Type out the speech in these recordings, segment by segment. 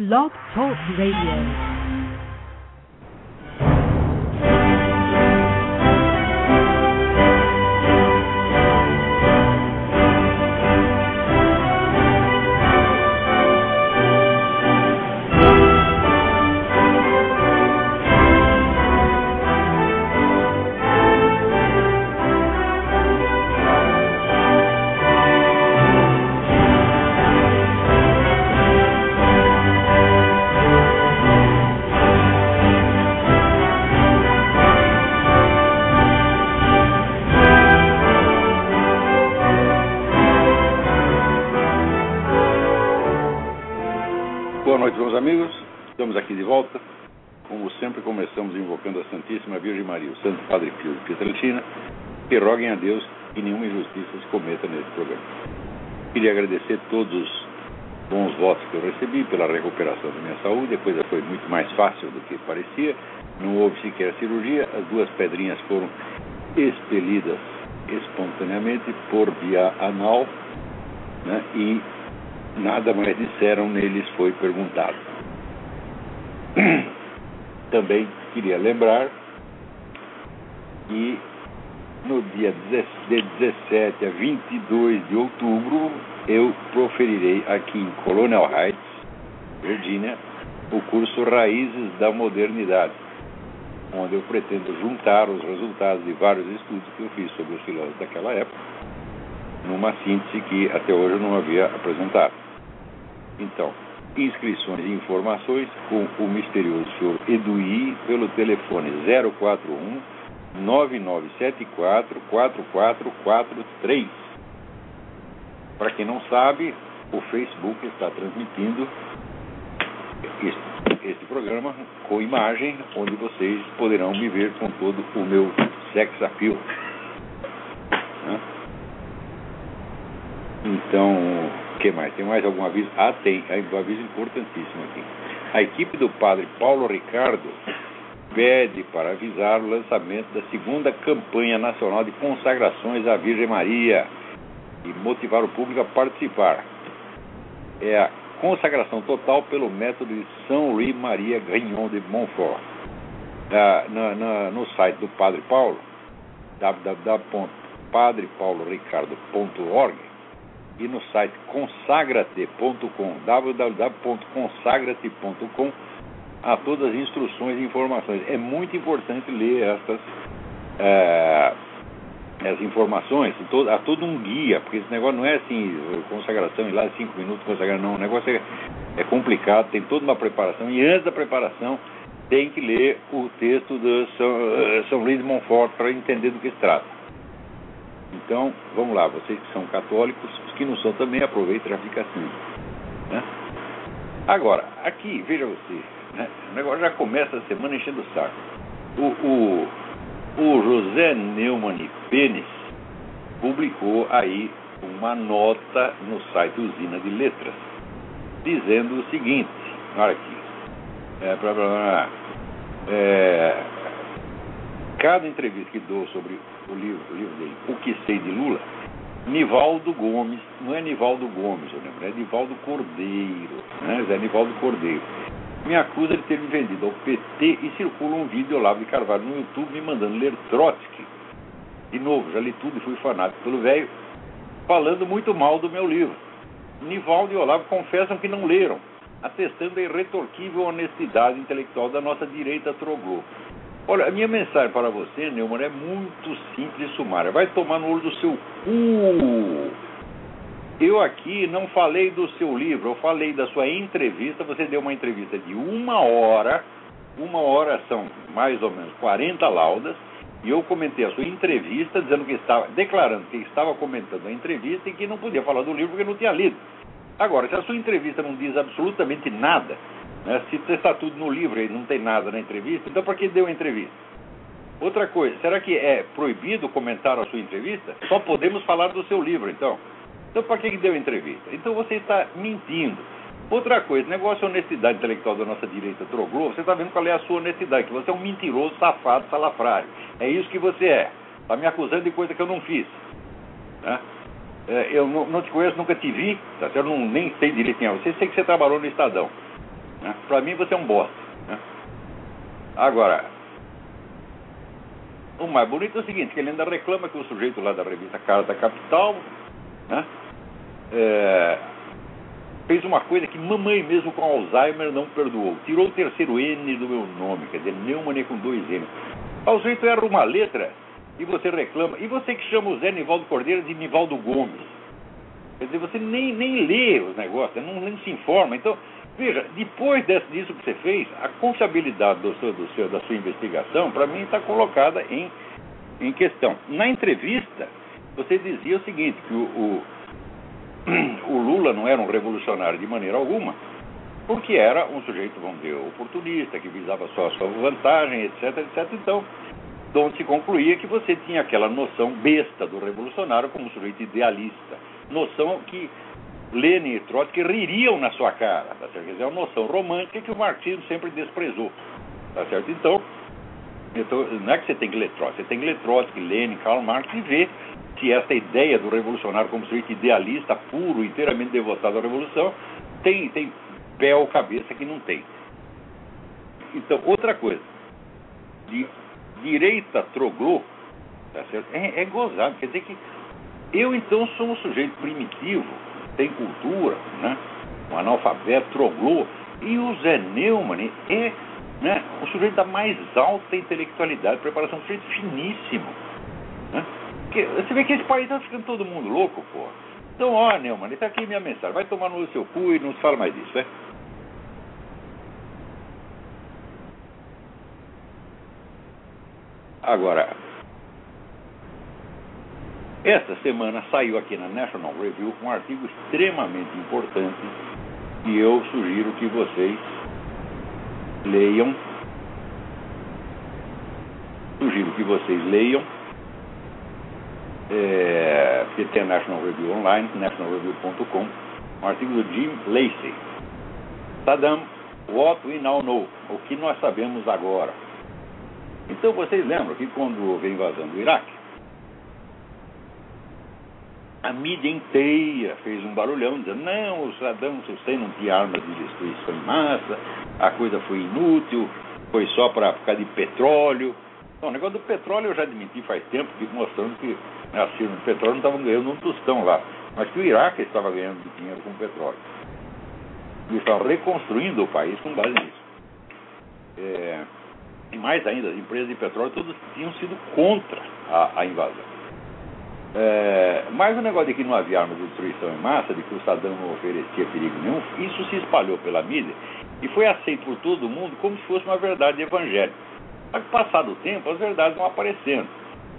Blog Talk Radio. Maria, o Santo Padre Pio de Pietrelcina, que roguem a Deus que nenhuma injustiça se cometa nesse programa. Queria agradecer todos os bons votos que eu recebi pela recuperação da minha saúde. Depois foi muito mais fácil do que parecia. Não houve sequer cirurgia. As duas pedrinhas foram expelidas espontaneamente por via anal né? e nada mais disseram neles foi perguntado. Também queria lembrar que no dia de 17 a 22 de outubro eu proferirei aqui em Colonial Heights, Virgínia, o curso Raízes da Modernidade, onde eu pretendo juntar os resultados de vários estudos que eu fiz sobre os filósofos daquela época numa síntese que até hoje eu não havia apresentado. Então, inscrições e informações com o misterioso senhor Eduí pelo telefone 041 9974 4443. Para quem não sabe, o Facebook está transmitindo este, este programa com imagem, onde vocês poderão me ver com todo o meu sex appeal. Então, o que mais? Tem mais algum aviso? Ah, tem. Um aviso importantíssimo aqui. A equipe do padre Paulo Ricardo pede para avisar o lançamento da segunda campanha nacional de consagrações à Virgem Maria e motivar o público a participar. É a consagração total pelo método de São Louis Maria Grignon de Montfort. Ah, na, na, no site do Padre Paulo, www.padrepauloricardo.org e no site consagrate.com, www.consagrate.com, há todas as instruções e informações. É muito importante ler estas é, as informações, há todo um guia, porque esse negócio não é assim, consagração e lá cinco minutos consagrar, não, o negócio é, é complicado, tem toda uma preparação, e antes da preparação tem que ler o texto de São, São Luís de Montfort para entender do que se trata. Então, vamos lá, vocês que são católicos, os que não são também, aproveitem e já fica assim. Né? Agora, aqui, veja você, né? o negócio já começa a semana enchendo o saco. O, o, o José Neumann Pênis publicou aí uma nota no site Usina de Letras, dizendo o seguinte, olha aqui, é, blá, blá, é, cada entrevista que dou sobre o livro, o livro dele, O Que Sei de Lula, Nivaldo Gomes, não é Nivaldo Gomes, eu lembro, é Nivaldo Cordeiro, né? É Nivaldo Cordeiro. Me acusa de ter me vendido ao PT e circula um vídeo Olavo de Carvalho no YouTube me mandando ler Trotsky. De novo, já li tudo e fui fanático pelo velho, falando muito mal do meu livro. Nivaldo e Olavo confessam que não leram, atestando a irretorquível honestidade intelectual da nossa direita troglô. Olha, a minha mensagem para você, Neumann, é muito simples e sumária. Vai tomar no olho do seu cu. Eu aqui não falei do seu livro, eu falei da sua entrevista. Você deu uma entrevista de uma hora, uma hora são mais ou menos 40 laudas, e eu comentei a sua entrevista, dizendo que estava, declarando que estava comentando a entrevista e que não podia falar do livro porque não tinha lido. Agora, se a sua entrevista não diz absolutamente nada, né? Se está tudo no livro e não tem nada na entrevista, então para que deu a entrevista? Outra coisa, será que é proibido comentar a sua entrevista? Só podemos falar do seu livro, então. Então para que deu entrevista? Então você está mentindo. Outra coisa, negócio de honestidade intelectual da nossa direita troglou, você está vendo qual é a sua honestidade, que você é um mentiroso, safado, salafrário. É isso que você é. Está me acusando de coisa que eu não fiz. Né? É, eu não, não, te conheço, nunca te vi, tá? eu não, nem sei direitinho. Você sei que você trabalhou no Estadão. Né? Para mim você é um bosta. Né? Agora, o mais bonito é o seguinte, que ele ainda reclama que o sujeito lá da revista Carta Capital né, é, fez uma coisa que mamãe mesmo com Alzheimer não perdoou. Tirou o terceiro N do meu nome, quer dizer, Neumann com dois N. O sujeito erra uma letra e você reclama. E você que chama o Zé Nivaldo Cordeiro de Nivaldo Gomes. Quer dizer, você nem, nem lê os negócios, não, nem se informa. Então, veja, depois disso que você fez, a confiabilidade do seu, do seu, da sua investigação, para mim, está colocada em, em questão. Na entrevista, você dizia o seguinte, que o, o, o Lula não era um revolucionário de maneira alguma, porque era um sujeito, vamos dizer, oportunista, que visava só a sua vantagem, etc, etc. Então, onde se concluía que você tinha aquela noção besta do revolucionário como sujeito idealista noção que Lenin e Trotsky ririam na sua cara, tá certo? Quer dizer, é uma noção romântica que o marxismo sempre desprezou, tá certo? Então, então, não é que você tem que ler Trotsky, você tem que ler Trotsky, Lenin, Karl Marx e ver se essa ideia do revolucionário como sujeito idealista, puro, inteiramente devotado à revolução, tem, tem pé ou cabeça que não tem. Então, outra coisa, de direita troglô, tá? É, é gozado, quer dizer que eu, então, sou um sujeito primitivo, tem cultura, né? um analfabeto, troglô, e o Zé Neumann é né, o sujeito da mais alta intelectualidade, preparação, um sujeito finíssimo. Né? Porque você vê que esse país está ficando todo mundo louco, pô. Então, ó, Neumann, está aqui minha mensagem. Vai tomar no seu cu e não se fala mais disso, né? Agora, esta semana saiu aqui na National Review um artigo extremamente importante e eu sugiro que vocês leiam. Sugiro que vocês leiam. É, porque tem a National Review online, nationalreview.com, um artigo do Jim Lacey. Saddam, what we now know, o que nós sabemos agora. Então vocês lembram que quando houve a invasão do Iraque, a mídia inteira fez um barulhão dizendo, não, o Saddam Hussein não tinha armas de destruição em massa, a coisa foi inútil, foi só para ficar de petróleo. Não, o negócio do petróleo eu já admiti faz tempo, fico mostrando que assim, o petróleo não estavam ganhando um tostão lá, mas que o Iraque estava ganhando dinheiro com petróleo. E estavam reconstruindo o país com base nisso. É, e mais ainda, as empresas de petróleo todas tinham sido contra a, a invasão. É, mas o negócio de que não havia arma de destruição em massa, de que o Saddam não oferecia perigo nenhum, isso se espalhou pela mídia e foi aceito por todo mundo como se fosse uma verdade evangélica. Mas passado o tempo, as verdades vão aparecendo.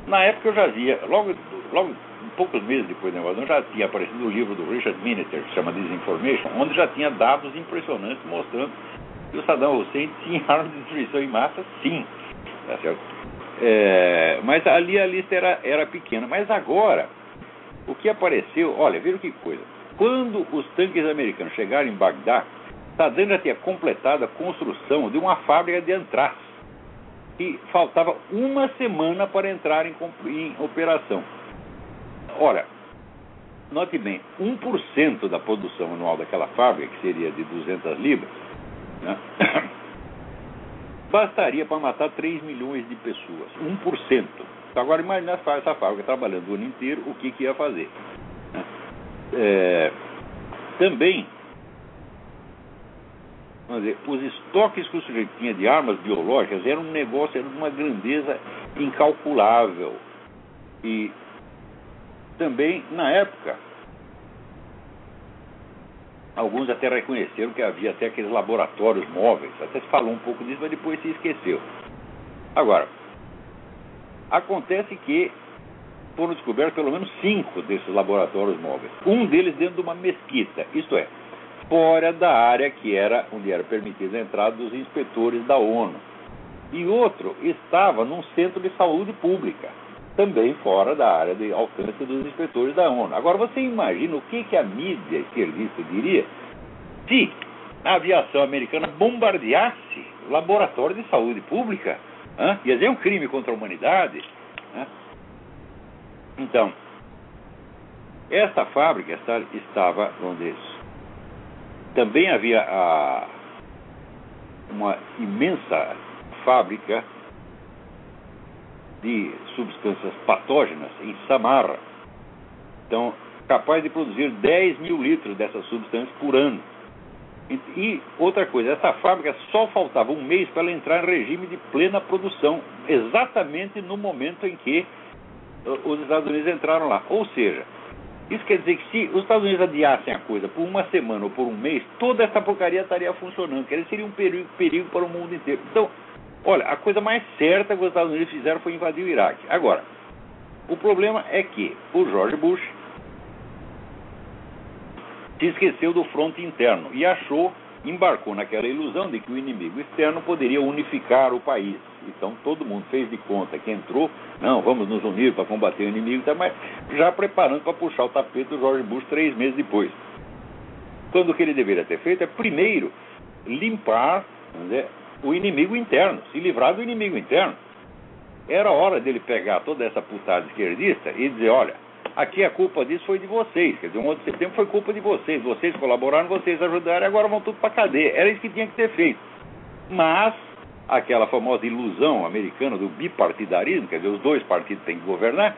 Na época eu já via, logo, logo poucos meses depois da invasão, já tinha aparecido o livro do Richard Miniter, que chama Disinformation, onde já tinha dados impressionantes mostrando que o Saddam Hussein tinha arma de destruição em massa, sim. Tá certo? É, mas ali a lista era, era pequena. Mas agora, o que apareceu, olha, viram que coisa. Quando os tanques americanos chegaram em Bagdá, Saddam já tinha completado a construção de uma fábrica de antraz. E faltava uma semana para entrar em, em operação. Ora, note bem, 1% da produção anual daquela fábrica, que seria de 200 libras, né? bastaria para matar 3 milhões de pessoas, 1%. Então, agora imagine essa fábrica trabalhando o ano inteiro, o que, que ia fazer. Né? É, também, vamos dizer, os estoques que o sujeito tinha de armas biológicas eram um negócio, era uma grandeza incalculável. E também, na época, Alguns até reconheceram que havia até aqueles laboratórios móveis, até se falou um pouco disso, mas depois se esqueceu. Agora, acontece que foram descobertos pelo menos cinco desses laboratórios móveis. Um deles dentro de uma mesquita, isto é, fora da área que era onde era permitida a entrada dos inspetores da ONU. E outro estava num centro de saúde pública também fora da área de alcance dos inspetores da ONU. Agora, você imagina o que, que a mídia esquerdista diria se a aviação americana bombardeasse laboratório de saúde pública? Hã? Ia dizer um crime contra a humanidade? Então, esta fábrica estava, onde também havia a, uma imensa fábrica de substâncias patógenas em Samarra. Então, capaz de produzir 10 mil litros dessas substâncias por ano. E, e outra coisa, essa fábrica só faltava um mês para ela entrar em regime de plena produção, exatamente no momento em que os Estados Unidos entraram lá. Ou seja, isso quer dizer que se os Estados Unidos adiassem a coisa por uma semana ou por um mês, toda essa porcaria estaria funcionando. Quer dizer, seria um perigo, perigo para o mundo inteiro. Então, olha, a coisa mais certa que os Estados Unidos fizeram foi invadir o Iraque. Agora, o problema é que o George Bush se esqueceu do fronte interno e achou, embarcou naquela ilusão de que o inimigo externo poderia unificar o país. Então todo mundo fez de conta que entrou, não, vamos nos unir para combater o inimigo, tá, mas já preparando para puxar o tapete do George Bush três meses depois. Quando o que ele deveria ter feito é, primeiro, limpar o inimigo interno, se livrar do inimigo interno. Era hora dele pegar toda essa putada esquerdista e dizer: olha, aqui a culpa disso foi de vocês. Quer dizer, o 11 de setembro foi culpa de vocês. Vocês colaboraram, vocês ajudaram, agora vão tudo para cadeia. Era isso que tinha que ter feito. Mas aquela famosa ilusão americana do bipartidarismo, quer dizer, os dois partidos têm que governar,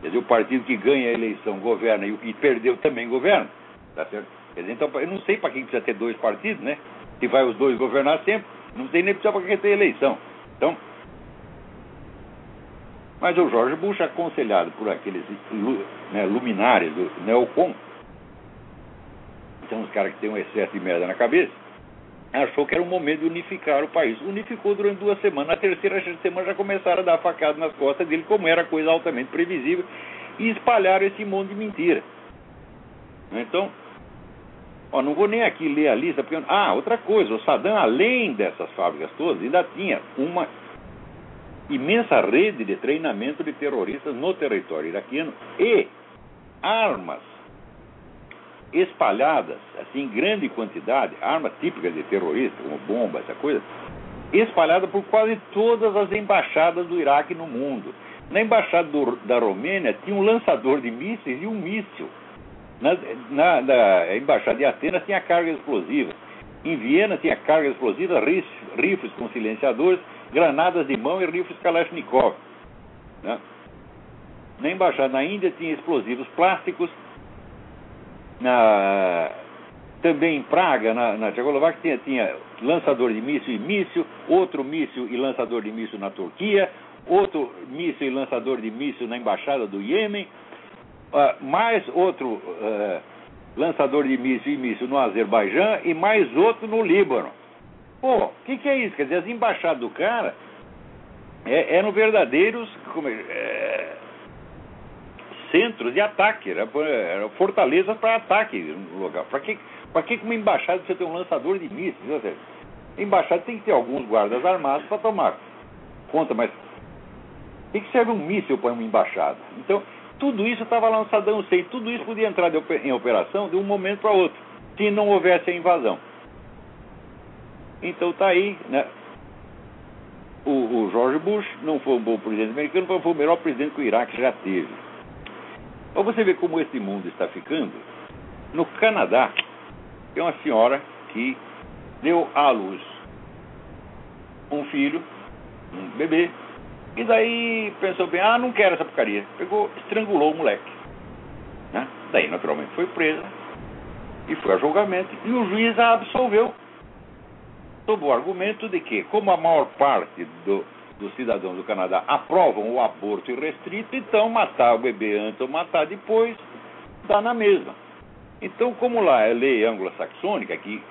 quer dizer, o partido que ganha a eleição governa e o que perdeu também governa, tá certo? Quer dizer, então, eu não sei para quem precisa ter dois partidos, né? Se vai os dois governar sempre, não tem nem precisa para quem ter eleição. Então, mas o Jorge Bush, aconselhado por aqueles né, luminares do Neocon, são os caras que têm um excesso de merda na cabeça, achou que era o momento de unificar o país. Unificou durante duas semanas. Na terceira semana já começaram a dar facada nas costas dele, como era coisa altamente previsível, e espalharam esse monte de mentira. Então, ó, não vou nem aqui ler a lista, porque. Ah, outra coisa, o Saddam, além dessas fábricas todas, ainda tinha uma imensa rede de treinamento de terroristas no território iraquiano e armas espalhadas, assim, em grande quantidade, armas típicas de terroristas, como bomba, essa coisa, espalhada por quase todas as embaixadas do Iraque no mundo. Na embaixada do, da Romênia tinha um lançador de mísseis e um míssil. Na, na, na embaixada de Atenas tinha carga explosiva. Em Viena tinha carga explosiva, rifles com silenciadores, granadas de mão e rifles Kalashnikov. Né? Na embaixada na Índia tinha explosivos plásticos, na, também em Praga, na, na Tchecoslováquia, tinha, tinha lançador de míssil e míssil, outro míssil e lançador de míssil na Turquia, outro míssil e lançador de míssil na Embaixada do Iêmen, uh, mais outro uh, lançador de míssil e míssil no Azerbaijão e mais outro no Líbano. Pô, o que, que, é isso? Quer dizer, as embaixadas do cara é, eram verdadeiros como, é, centros de ataque, eram era fortalezas para ataque no lugar. Para que, que uma embaixada você tem um lançador de mísseis? Embaixada tem que ter alguns guardas armados para tomar conta, mas o que, serve um míssil para uma embaixada? Então, tudo isso estava Saddam Hussein, tudo isso podia entrar em operação de um momento para outro, se não houvesse a invasão. Então está aí, né? O, o George Bush não foi um bom presidente americano, mas foi o melhor presidente que o Iraque já teve. Para você ver como esse mundo está ficando, no Canadá tem uma senhora que deu à luz um filho, um bebê, e daí pensou bem, ah, não quero essa porcaria. Pegou, estrangulou o moleque. Né? Daí, naturalmente, foi presa e foi a julgamento, e o juiz a absolveu. Sob o argumento de que, como a maior parte do, dos cidadãos do Canadá aprovam o aborto irrestrito, então matar o bebê antes ou matar depois dá na mesma. Então, como lá é lei anglo-saxônica que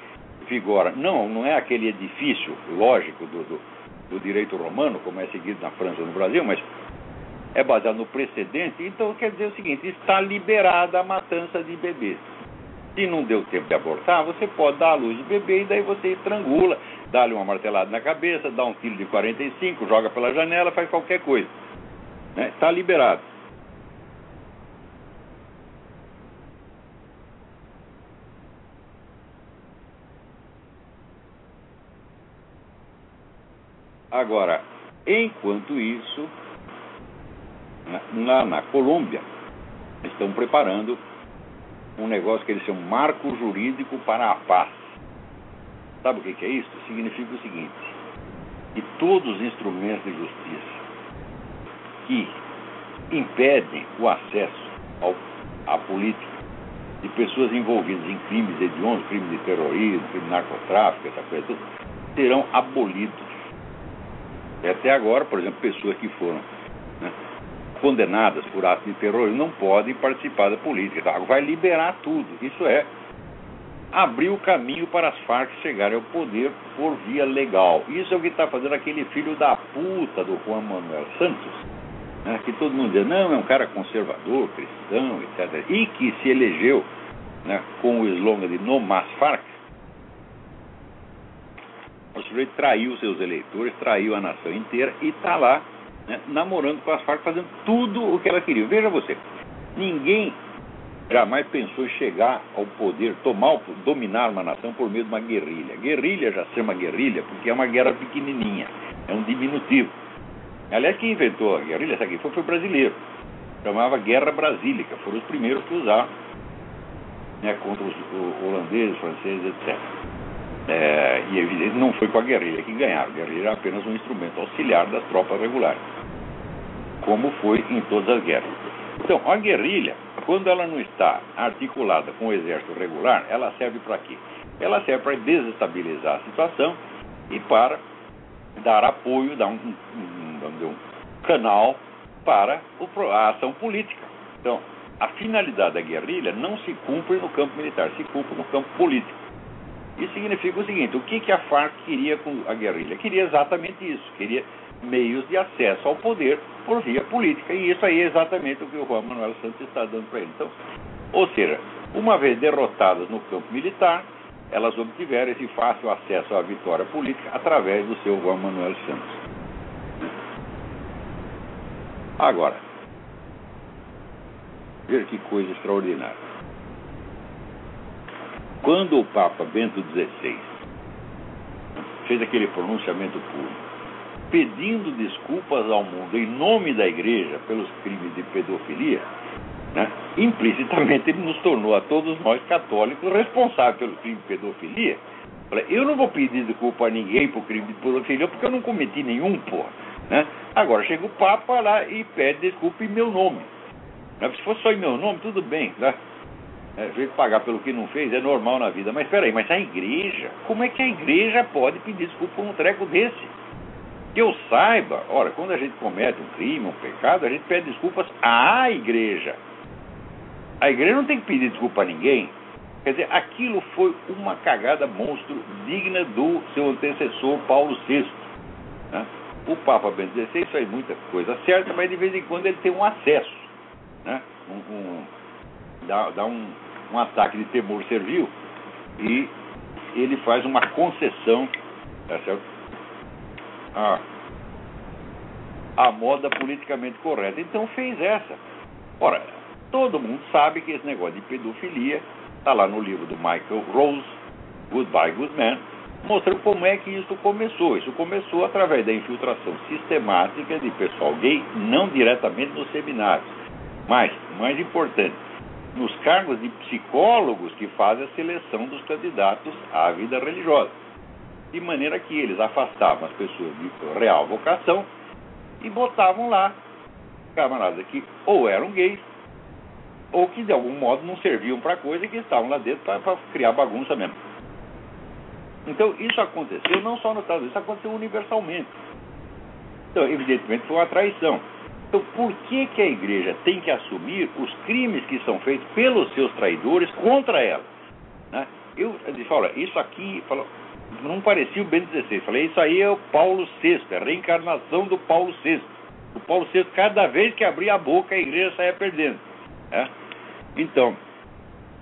vigora, não, não é aquele edifício lógico do, do, do direito romano, como é seguido na França ou no Brasil, mas é baseado no precedente, então quer dizer o seguinte: está liberada a matança de bebês. Se não deu tempo de abortar, você pode dar a luz de bebê e daí você estrangula, dá-lhe uma martelada na cabeça, dá um tiro de 45, joga pela janela, faz qualquer coisa. Está né? Tá liberado. Agora, enquanto isso, lá na Colômbia, estão preparando um negócio que eles chamam marco jurídico para a paz. Sabe o que, é isso? Significa o seguinte: que todos os instrumentos de justiça que impedem o acesso ao, à política de pessoas envolvidas em crimes hediondos, crime de terrorismo, crime de narcotráfico, essa coisa tudo, serão abolidos. E até agora, por exemplo, pessoas que foram né, condenadas por atos de terrorismo não podem participar da política. Então, vai liberar tudo. Isso é abrir o caminho para as Farc chegarem ao poder por via legal. Isso é o que está fazendo aquele filho da puta do Juan Manuel Santos, né, que todo mundo diz, não, é um cara conservador, cristão, etc. E que se elegeu né, com o slogan de No Mais Farc. O sujeito traiu seus eleitores, traiu a nação inteira e está lá né, namorando com as Farc, fazendo tudo o que ela queria. Veja você, ninguém jamais pensou em chegar ao poder, tomar, dominar uma nação por meio de uma guerrilha. Guerrilha já chama guerrilha porque é uma guerra pequenininha, é um diminutivo. Aliás, quem inventou a guerrilha, essa aqui foi, foi brasileiro. Chamava Guerra Brasílica, foram os primeiros que usaram né, contra os holandeses, franceses, etc. É, e evidente não foi com a guerrilha que ganharam. A guerrilha era apenas um instrumento auxiliar das tropas regulares, como foi em todas as guerras. Então, a guerrilha, quando ela não está articulada com o exército regular, ela serve para quê? Ela serve para desestabilizar a situação e para dar apoio, dar um, um, um, canal para a ação política. Então, a finalidade da guerrilha não se cumpre no campo militar, se cumpre no campo político. Isso significa o seguinte: o que, que a Farc queria com a guerrilha? Queria exatamente isso, queria meios de acesso ao poder por via política. E isso aí é exatamente o que o Juan Manuel Santos está dando para ele. Então, ou seja, uma vez derrotadas no campo militar, elas obtiveram esse fácil acesso à vitória política através do seu Juan Manuel Santos. Agora, veja que coisa extraordinária. Quando o Papa Bento XVI fez aquele pronunciamento público, pedindo desculpas ao mundo em nome da igreja pelos crimes de pedofilia, né, implicitamente ele nos tornou a todos nós católicos responsáveis pelo crime de pedofilia. Eu não vou pedir desculpa a ninguém por crime de pedofilia porque eu não cometi nenhum, porra. Né? Agora chega o Papa lá e pede desculpa em meu nome. Se fosse só em meu nome, tudo bem. Né? É, pagar pelo que não fez, é normal na vida. Mas espera aí, mas a igreja, como é que a igreja pode pedir desculpa por um treco desse? Que eu saiba, ora, quando a gente comete um crime, um pecado, a gente pede desculpas à igreja. A igreja não tem que pedir desculpa a ninguém. Quer dizer, aquilo foi uma cagada monstro digna do seu antecessor Paulo VI. Né? O Papa Bento XVI faz muita coisa certa, mas de vez em quando ele tem um acesso. Né? Um, um, dá, dá um, um ataque de temor servil e ele faz uma concessão tá certo? A, a moda politicamente correta. Então fez essa. Ora, todo mundo sabe que esse negócio de pedofilia está lá no livro do Michael Rose, Goodbye Good Man, mostrando como é que isso começou. Isso começou através da infiltração sistemática de pessoal gay, não diretamente nos seminários, mas, mais importante, nos cargos de psicólogos que fazem a seleção dos candidatos à vida religiosa de maneira que eles afastavam as pessoas de real vocação e botavam lá camaradas que ou eram gays ou que de algum modo não serviam para coisa e que estavam lá dentro para criar bagunça mesmo. Então isso aconteceu não só nos Estados Unidos, isso aconteceu universalmente. Então, evidentemente, foi uma traição. Então, por que, que a igreja tem que assumir os crimes que são feitos pelos seus traidores contra ela? Né? Eu, disse, olha, isso aqui, falou, não parecia o Bento XVI. Falei, isso aí é o Paulo VI, é a reencarnação do Paulo VI. O Paulo VI, cada vez que abria a boca, a igreja saía perdendo. É? Então,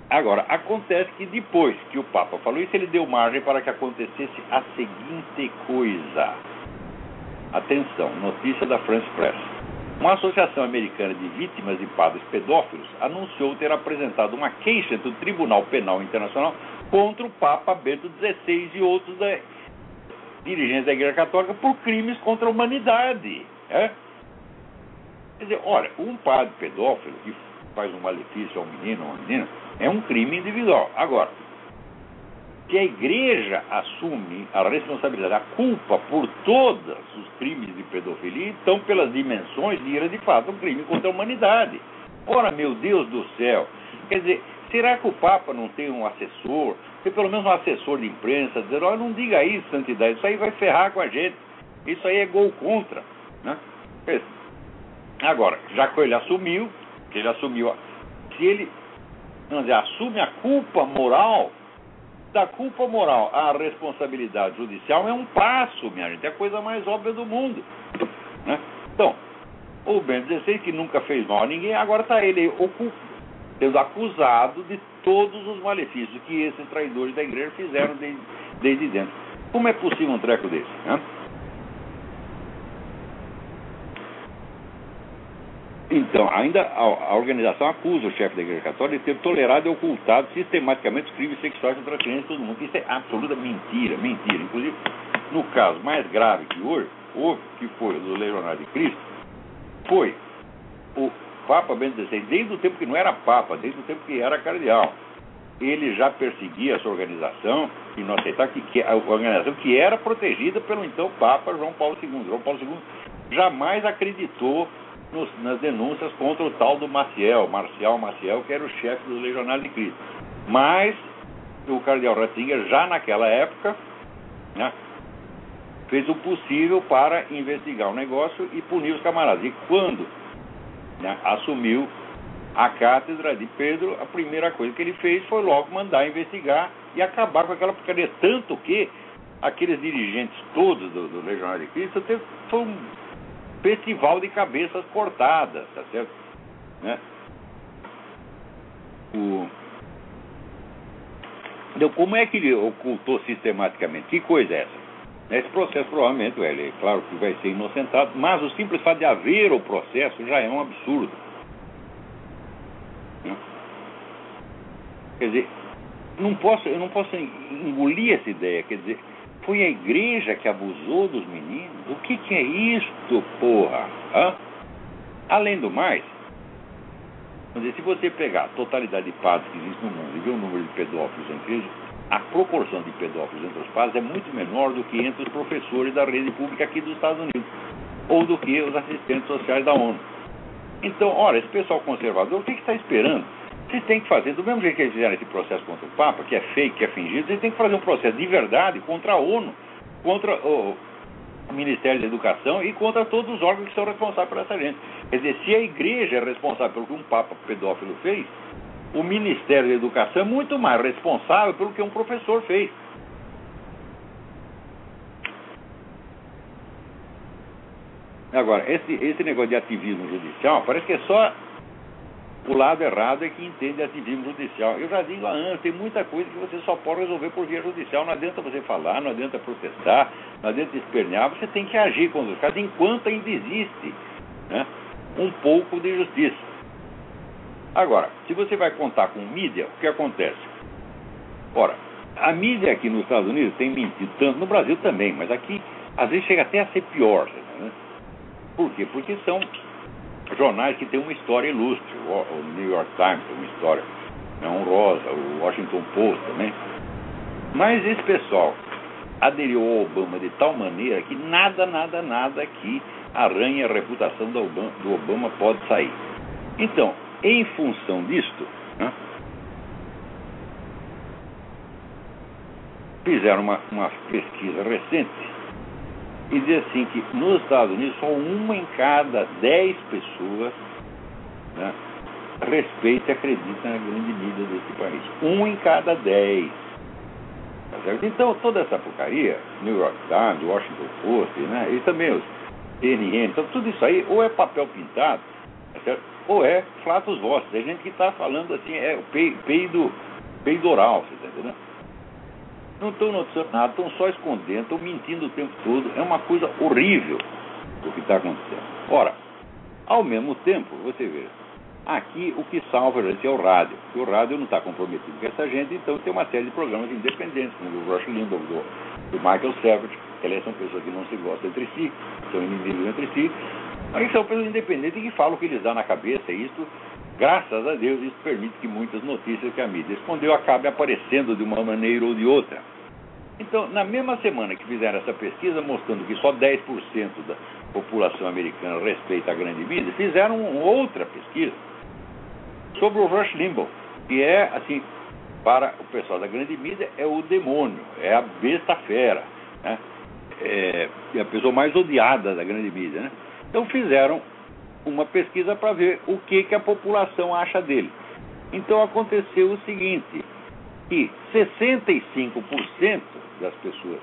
agora, acontece que depois que o Papa falou isso, ele deu margem para que acontecesse a seguinte coisa. Atenção, notícia da France Press. Uma associação americana de vítimas de padres pedófilos anunciou ter apresentado uma queixa do Tribunal Penal Internacional contra o Papa Bento XVI e outros da, dirigentes da Igreja Católica por crimes contra a humanidade. É? Quer dizer, olha, um padre pedófilo que faz um malefício ao menino ou à menina é um crime individual. Agora, Se a igreja assume a responsabilidade, a culpa por todos os crimes de pedofilia, então, pelas dimensões, vira de fato um crime contra a humanidade. Ora, meu Deus do céu! Quer dizer, será que o Papa não tem um assessor, tem pelo menos um assessor de imprensa, dizendo: olha, não diga isso, santidade, isso aí vai ferrar com a gente, isso aí é gol contra. Né? Agora, já que ele assumiu, que ele assumiu, se ele vamos dizer, assume a culpa moral, da culpa moral à responsabilidade judicial é um passo, minha gente, é a coisa mais óbvia do mundo. Né? Então, o Bento XVI, que nunca fez mal a ninguém, agora está ele sendo acusado de todos os malefícios que esses traidores da igreja fizeram desde, desde dentro. Como é possível um treco desse? Né? Então, ainda a, a, organização acusa o chefe da Igreja Católica de ter tolerado e ocultado sistematicamente os crimes sexuais contra crianças de todo mundo. Isso é absoluta mentira, mentira. Inclusive, no caso mais grave que hoje, houve, que foi o do Legionário de Cristo, foi o Papa Bento XVI, desde o tempo que não era Papa, desde o tempo que era cardeal. Ele já perseguia essa organização e não aceitava que, que a organização que era protegida pelo então Papa João Paulo II. João Paulo II jamais acreditou nos, nas denúncias contra o tal do Maciel, Marcial Maciel, que era o chefe dos Legionários de Cristo. Mas o cardeal Ratzinger, já naquela época, né, fez o possível para investigar o negócio e punir os camaradas. E quando né, assumiu a cátedra de Pedro, a primeira coisa que ele fez foi logo mandar investigar e acabar com aquela porcaria. Tanto que aqueles dirigentes todos do, do Legionário de Cristo teve, foi um festival de cabeças cortadas, tá certo? Né? O... Então, como é que ele ocultou sistematicamente? Que coisa é essa? Esse processo provavelmente, ele, é claro que vai ser inocentado, mas o simples fato de haver o processo já é um absurdo. Né? Quer dizer, não posso, eu não posso engolir essa ideia. Quer dizer, foi a igreja que abusou dos meninos? O que, que é isto, porra? Hã? Além do mais, dizer, se você pegar a totalidade de padres que existe no mundo e ver o número de pedófilos entre eles, a proporção de pedófilos entre os padres é muito menor do que entre os professores da rede pública aqui dos Estados Unidos, ou do que os assistentes sociais da ONU. Então, olha, esse pessoal conservador, o que está esperando? Vocês têm que fazer, do mesmo jeito que eles fizeram esse processo contra o Papa, que é fake, que é fingido, vocês têm que fazer um processo de verdade contra a ONU, contra o Ministério da Educação e contra todos os órgãos que são responsáveis por essa gente. Quer dizer, se a igreja é responsável pelo que um Papa pedófilo fez, o Ministério da Educação é muito mais responsável pelo que um professor fez. Agora, esse, esse negócio de ativismo judicial parece que é só o lado errado é que entende ativismo judicial. Eu já digo há anos, tem muita coisa que você só pode resolver por via judicial. Não adianta você falar, não adianta protestar, não adianta espernear, você tem que agir contra os casos enquanto ainda existe né, um pouco de justiça. Agora, se você vai contar com mídia, o que acontece? Ora, a mídia aqui nos Estados Unidos tem mentido tanto, no Brasil também, mas aqui às vezes chega até a ser pior. Né? Por quê? Porque são jornais que têm uma história ilustre. O New York Times tem uma história né, honrosa, o Washington Post também. Mas esse pessoal aderiu ao Obama de tal maneira que nada, nada, nada que arranhe a reputação do Obama pode sair. Então, em função disto, né, fizeram uma, uma pesquisa recente e diz assim que nos Estados Unidos só uma em cada dez pessoas né, respeita e acredita na grande mídia desse país. Um em cada dez. Tá então toda essa porcaria, New York Times, Washington Post, né, e também os CNN, então tudo isso aí ou é papel pintado, tá ou é flatos vossos. É gente que está falando assim, é o peido, peido oral, você está entendendo? Não estão noticiando nada, estão só escondendo, estão mentindo o tempo todo. É uma coisa horrível o que está acontecendo. Ora, ao mesmo tempo, você vê, aqui o que salva a gente é o rádio. Porque o rádio não está comprometido com essa gente, então tem uma série de programas independentes, como o Rush Limbaugh, do, do Michael Savage, aliás são pessoas que não se gostam entre si, são inimigos entre si, mas são pessoas independentes que falam o que lhes dá na cabeça, isso Graças a Deus, isso permite que muitas notícias que a mídia escondeu acabem aparecendo de uma maneira ou de outra. Então, na mesma semana que fizeram essa pesquisa, mostrando que só 10% da população americana respeita a grande mídia, fizeram outra pesquisa sobre o Rush Limbaugh, que é, assim, para o pessoal da grande mídia, é o demônio, é a besta fera, né? é, é a pessoa mais odiada da grande mídia. Né? Então fizeram uma pesquisa para ver o que, que a população acha dele. Então aconteceu o seguinte, que 65% das pessoas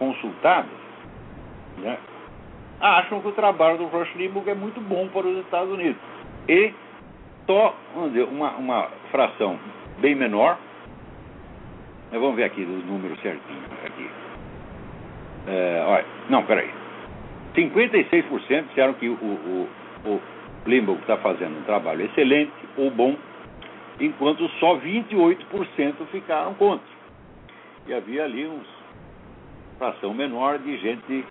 consultadas né, acham que o trabalho do Rush Limbaugh é muito bom para os Estados Unidos. E só vamos dizer, uma, uma fração bem menor, vamos ver aqui os números certinhos. Aqui. É, olha, não, peraí. 56% disseram que o, o, o está fazendo um trabalho excelente ou bom, enquanto só 28% ficaram contra. E havia ali uma fração menor de gente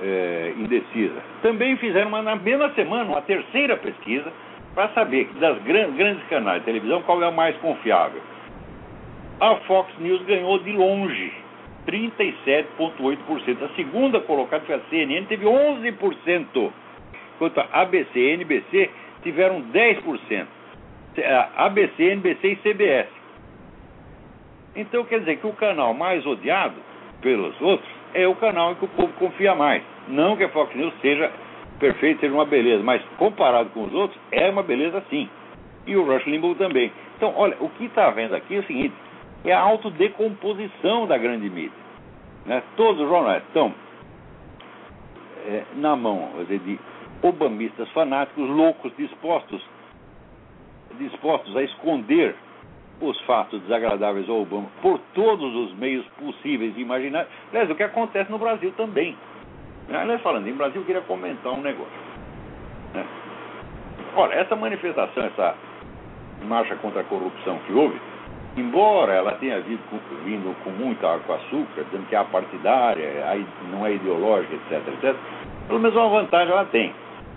é, indecisa. Também fizeram uma, na mesma semana uma terceira pesquisa para saber que das grandes, grandes canais de televisão qual é o mais confiável. A Fox News ganhou de longe 37,8%. A segunda colocada foi a CNN, teve 11%. Enquanto a ABC e NBC tiveram 10%. A ABC, NBC e CBS. Então quer dizer que o canal mais odiado pelos outros é o canal em que o povo confia mais. Não que a Fox News seja perfeito, seja uma beleza, mas comparado com os outros, é uma beleza sim. E o Rush Limbaugh também. Então, olha, o que está vendo aqui é o seguinte: é a autodecomposição da grande mídia. Né? Todos os jornais estão é, na mão dizer, de obamistas fanáticos, loucos, dispostos, dispostos a esconder os fatos desagradáveis ao Obama por todos os meios possíveis e imagináveis. Aliás, o que acontece no Brasil também. Aliás, falando em Brasil, eu queria comentar um negócio. Né? Olha, essa manifestação, essa marcha contra a corrupção que houve, embora ela tenha vindo com, vindo com muita água com açúcar, dizendo que é partidária, não é ideológica, etc, etc, pelo menos uma vantagem ela tem.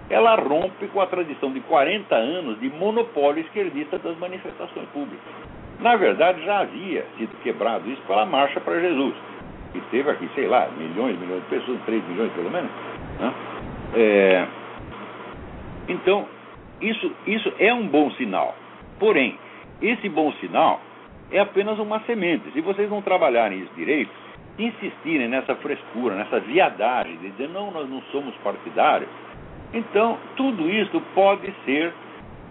Ela rompe com a tradição de 40 anos de monopólio esquerdista das manifestações públicas. Na verdade, já havia sido quebrado isso pela Marcha para Jesus que teve aqui, sei lá, milhões, milhões de pessoas, 3 milhões pelo menos. Né? É, então, isso, isso é um bom sinal. Porém, esse bom sinal é apenas uma semente. Se vocês não trabalharem isso direito, insistirem nessa frescura, nessa viadagem, de dizer não, nós não somos partidários, então tudo isso pode ser,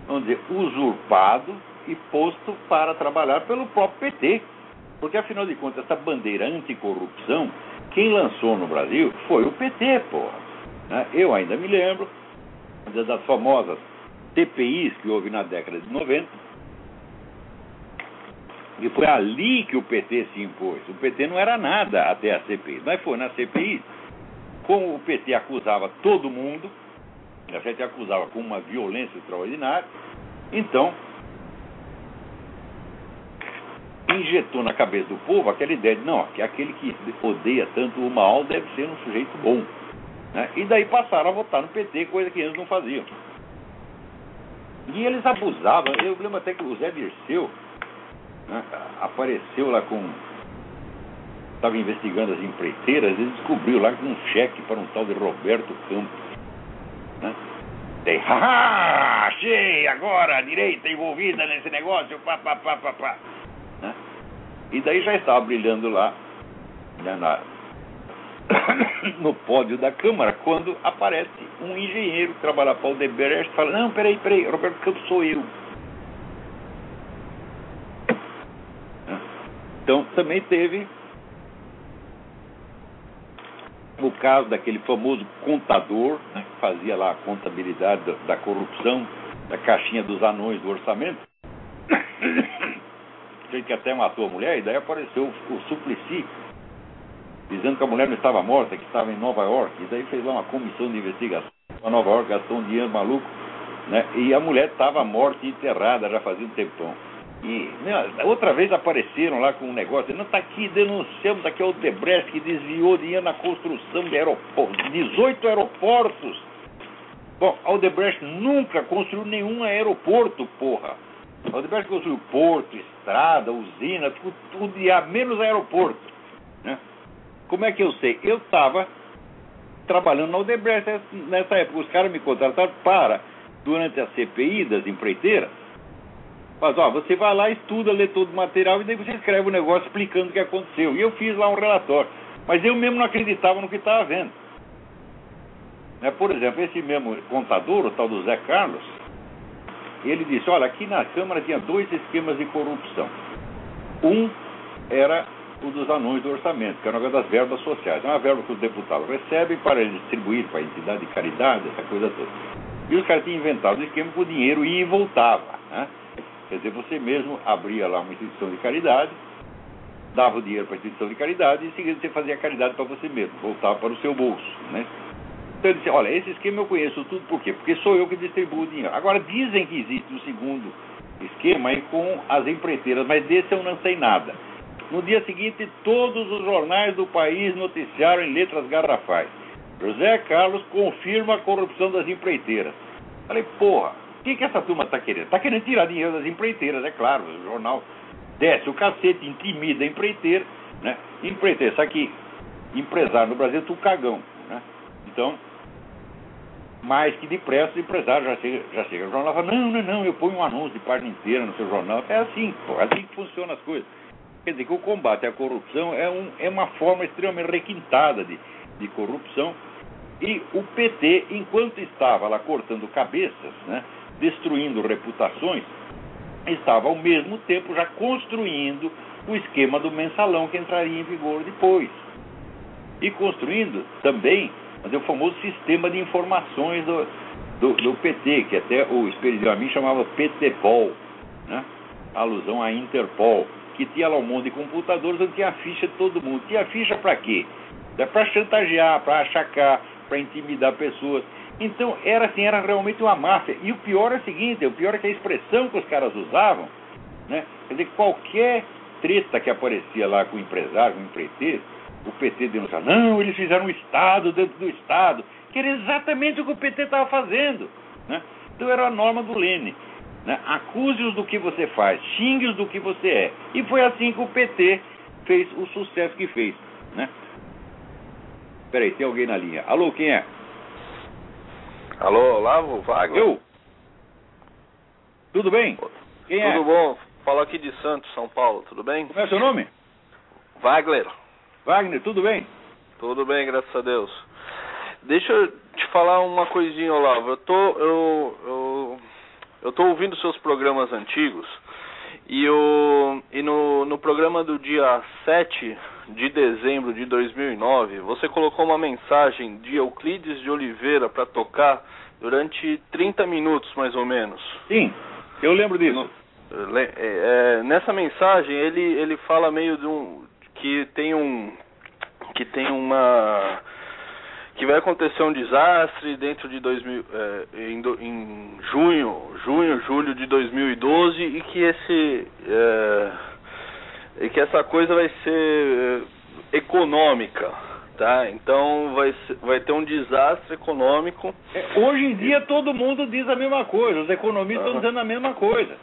vamos dizer, usurpado e posto para trabalhar pelo próprio PT. Porque, afinal de contas, essa bandeira anticorrupção, quem lançou no Brasil foi o PT, porra. Né? Eu ainda me lembro das famosas CPIs que houve na década de 90. E foi ali que o PT se impôs. O PT não era nada até a CPI, mas foi na CPI. Como o PT acusava todo mundo, a gente acusava com uma violência extraordinária, então injetou na cabeça do povo aquela ideia de não, que aquele que odeia tanto o mal deve ser um sujeito bom. Né? E daí passaram a votar no PT, coisa que eles não faziam. E eles abusavam. Eu lembro até que o Zé Dirceu né, apareceu lá com. Estava investigando as empreiteiras, ele descobriu lá um cheque para um tal de Roberto Campos. Né? Daí, haha, achei agora a direita envolvida nesse negócio, pá, pá, pá, pá, pá. Né? E daí já estava brilhando lá né, na, no pódio da Câmara, quando aparece um engenheiro que trabalha para o Odebrecht e fala, não, peraí, peraí, Roberto Campos sou eu. Né? Então também teve o caso daquele famoso contador né, que fazia lá a contabilidade da, da corrupção, da caixinha dos anões do orçamento gente que até matou a mulher, e daí apareceu o, o Suplicy, dizendo que a mulher não estava morta, que estava em Nova York, e daí fez lá uma comissão de investigação para Nova York, gastou um dinheiro maluco, né? E a mulher estava morta e enterrada já fazia um tempão. E né, outra vez apareceram lá com um negócio, não está aqui, denunciamos aqui o Odebrecht que desviou dinheiro na construção de aeroportos, 18 aeroportos Bom, a Odebrecht nunca construiu nenhum aeroporto, porra. A Odebrecht construiu porto, estrada, usina, tudo, tudo menos aeroporto. Né? Como é que eu sei? Eu estava trabalhando na Odebrecht nessa época. Os caras me contrataram para, durante a CPI das empreiteiras, mas, ó, você vai lá, estuda, lê todo o material e daí você escreve o negócio explicando o que aconteceu. E eu fiz lá um relatório. Mas eu mesmo não acreditava no que estava vendo. Né? Por exemplo, esse mesmo contador, o tal do Zé Carlos, ele disse, olha, aqui na Câmara tinha dois esquemas de corrupção. Um era o dos anões do orçamento, que é uma das verbas sociais. É uma verba que os deputados recebem para eles distribuir para a entidade de caridade, essa coisa toda. E os caras tinham inventado um esquema que o dinheiro ia e voltava. Né? Quer dizer, você mesmo abria lá uma instituição de caridade, dava o dinheiro para a instituição de caridade e em seguida você fazia a caridade para você mesmo, voltava para o seu bolso. Né? Então ele disse, olha, esse esquema eu conheço tudo, por quê? Porque sou eu que distribuo o dinheiro. Agora dizem que existe um segundo esquema aí com as empreiteiras, mas desse eu não sei nada. No dia seguinte, todos os jornais do país noticiaram em letras garrafais. José Carlos confirma a corrupção das empreiteiras. Falei, porra, que, que essa turma está querendo? Está querendo tirar dinheiro das empreiteiras, é claro. O jornal desce o cacete, intimida a empreiteira. Né? Empreiteira, sabe que empresário no Brasil é tudo cagão. Né? Então, mais que depressa o empresário já chega, já chega no jornal e fala, não, não, não, eu ponho um anúncio de página inteira no seu jornal. É assim, pô, é assim que funcionam as coisas. Quer dizer que o combate à corrupção é, um, é uma forma extremamente requintada de, de corrupção. E o PT, enquanto estava lá cortando cabeças, né, destruindo reputações, estava ao mesmo tempo já construindo o esquema do mensalão que entraria em vigor depois. E construindo também o famoso sistema de informações do, do, do PT, que até o Espírito mim chamava PTPOL, né? alusão à Interpol, que tinha lá um monte de computadores onde tinha a ficha de todo mundo. Tinha ficha para quê? É para chantagear, para achacar, para intimidar pessoas. Então era assim, era realmente uma máfia. E o pior é o seguinte, o pior é que a expressão que os caras usavam, né? Quer dizer, qualquer treta que aparecia lá com o empresário, com o empreiteiro, o PT denunciava, não, eles fizeram um Estado dentro do Estado, que era exatamente o que o PT estava fazendo. Né? Então era a norma do Lênin. Né? Acuse-os do que você faz, xingue-os do que você é. E foi assim que o PT fez o sucesso que fez. Né? Peraí, tem alguém na linha. Alô, quem é? Alô, Olavo, Wagner? Eu? Tudo bem? Quem é? Tudo bom. Fala aqui de Santos, São Paulo, tudo bem? Como é o seu nome? Wagner. Wagner, tudo bem? Tudo bem, graças a Deus. Deixa eu te falar uma coisinha, Olavo. Eu tô, eu, eu, eu tô ouvindo seus programas antigos e, eu, e no, no programa do dia 7 de dezembro de 2009, você colocou uma mensagem de Euclides de Oliveira para tocar durante 30 minutos, mais ou menos. Sim, eu lembro disso. É, é, nessa mensagem, ele, ele fala meio de um... que tem um... que tem uma que vai acontecer um desastre dentro de 2000, é, em, em, junho, junho, julho de 2012 e que esse é, e que essa coisa vai ser é, econômica, tá? Então vai ser, vai ter um desastre econômico. É, hoje em dia todo mundo diz a mesma coisa, os economistas estão dizendo a mesma coisa.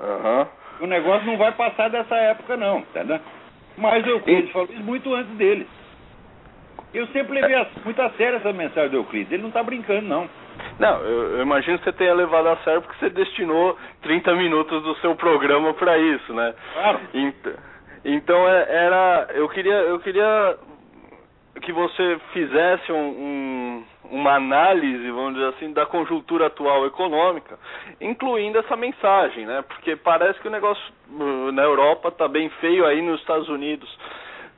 Uhum. O negócio não vai passar dessa época não, entendeu? Mas eu e... falou isso muito antes deles. Eu sempre levei a, muito a sério essa mensagem do Euclides. Ele não está brincando, não. Não, eu, eu, imagino que você tenha levado a sério porque você destinou 30 minutos do seu programa para isso, né? Claro. Então, então é, era, eu queria, eu queria que você fizesse um, um, uma análise, vamos dizer assim, da conjuntura atual econômica, incluindo essa mensagem, né? Porque parece que o negócio uh, na Europa está bem feio aí nos Estados Unidos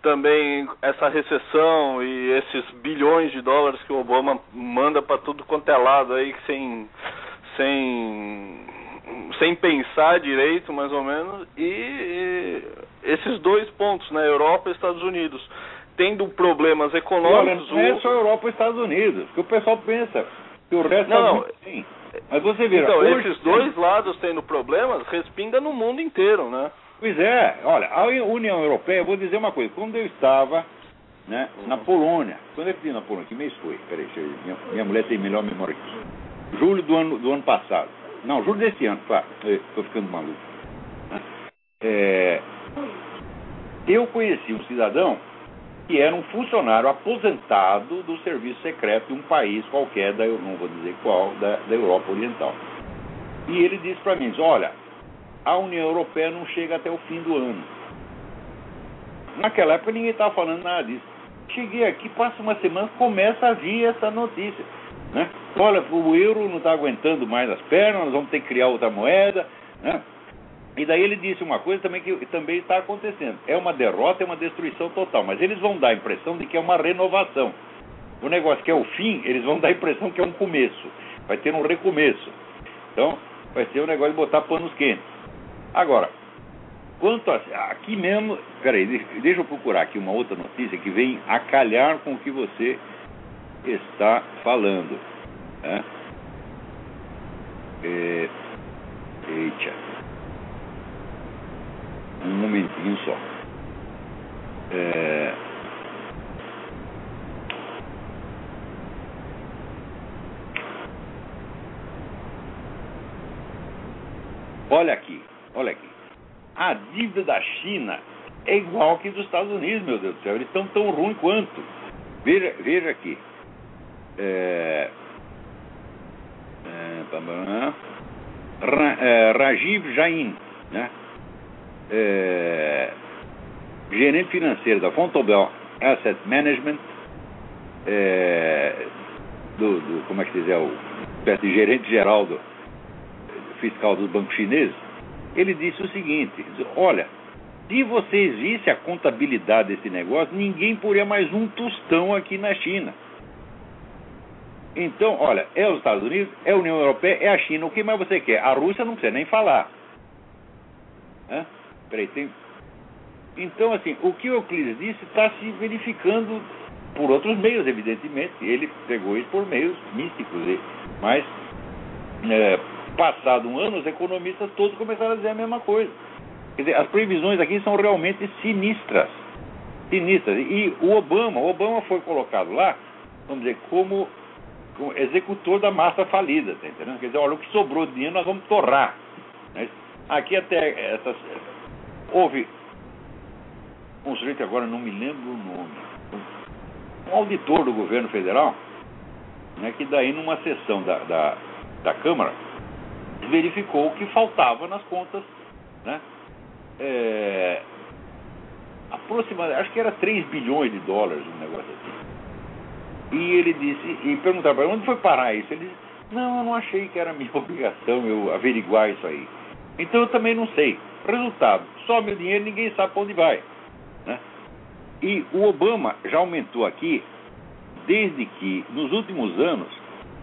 também essa recessão e esses bilhões de dólares que o Obama manda para tudo quanto é lado aí sem sem sem pensar direito mais ou menos e, e esses dois pontos né Europa e Estados Unidos tendo problemas econômicos Olha, não é só Europa e Estados Unidos que o pessoal pensa que o resto não, não. Tem. mas você vê então hoje, esses dois lados tendo problemas respinga no mundo inteiro né Pois é, olha, a União Europeia, vou dizer uma coisa, quando eu estava né, na Polônia, quando eu estive na Polônia, que mês foi? Peraí, eu, minha, minha mulher tem melhor memória que julho do ano, do ano passado. Não, julho desse ano, claro. Estou ficando maluco. É, eu conheci um cidadão que era um funcionário aposentado do serviço secreto de um país qualquer, da, não vou dizer qual, da, da Europa Oriental. E ele disse para mim, olha, a União Europeia não chega até o fim do ano. Naquela época ninguém estava falando nada disso. Cheguei aqui, passa uma semana, começa a vir essa notícia. Né? Olha, o euro não está aguentando mais as pernas, nós vamos ter que criar outra moeda. Né? E daí ele disse uma coisa também que também está acontecendo. É uma derrota, é uma destruição total. Mas eles vão dar a impressão de que é uma renovação. O negócio que é o fim, eles vão dar a impressão que é um começo. Vai ter um recomeço. Então, vai ser um negócio de botar panos quentes. Agora, quanto a, aqui mesmo, peraí, deixa eu procurar aqui uma outra notícia que vem a calhar com o que você está falando. Né? É, eita. Um momentinho só. É... Olha aqui, olha aqui. A dívida da China é igual que dos Estados Unidos, meu Deus do céu. Eles estão tão ruins quanto. Veja, veja aqui. É... É... é Rajiv Jain, né? É, gerente financeiro da Fontobel Asset Management, é, do, do, como é que se diz, é o de gerente geral do fiscal dos bancos chineses, ele disse o seguinte: olha, se vocês vissem a contabilidade desse negócio, ninguém poria mais um tostão aqui na China. Então, olha, é os Estados Unidos, é a União Europeia, é a China. O que mais você quer? A Rússia não precisa nem falar. Hã? Peraí, tem. Então, assim, o que Euclides disse está se verificando por outros meios, evidentemente. Ele pegou isso por meios místicos. Mas, é, passado um ano, os economistas todos começaram a dizer a mesma coisa. Quer dizer, as previsões aqui são realmente sinistras. Sinistras. E o Obama, o Obama foi colocado lá, vamos dizer, como, como executor da massa falida, tá entendendo? Quer dizer, olha, o que sobrou de dinheiro nós vamos torrar. Né? Aqui até essas houve um sujeito, agora não me lembro o nome, um auditor do governo federal, né, que daí numa sessão da, da, da Câmara verificou que faltava nas contas, né, é, aproximadamente, acho que era 3 bilhões de dólares, um negócio assim. E ele disse, e perguntaram para ele, onde foi parar isso? Ele disse, não, eu não achei que era minha obrigação eu averiguar isso aí. Então eu também não sei. Resultado, some o dinheiro ninguém sabe para onde vai. Né? E o Obama já aumentou aqui, desde que nos últimos anos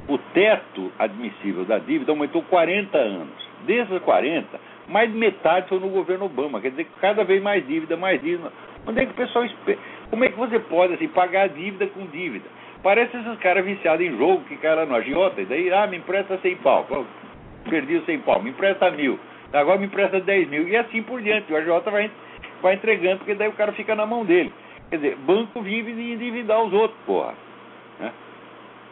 o teto admissível da dívida aumentou 40 anos. Desses 40, mais de metade foi no governo Obama. Quer dizer que cada vez mais dívida, mais dívida. Onde é que o pessoal espera? Como é que você pode assim, pagar dívida com dívida? Parece esses caras viciados em jogo que caras no agiota, e daí, ah, me empresta 100 pau. Perdi o 100 pau, me empresta mil. Agora me empresta 10 mil. E assim por diante. O AJ vai, vai entregando, porque daí o cara fica na mão dele. Quer dizer, banco vive de endividar os outros, porra. Né?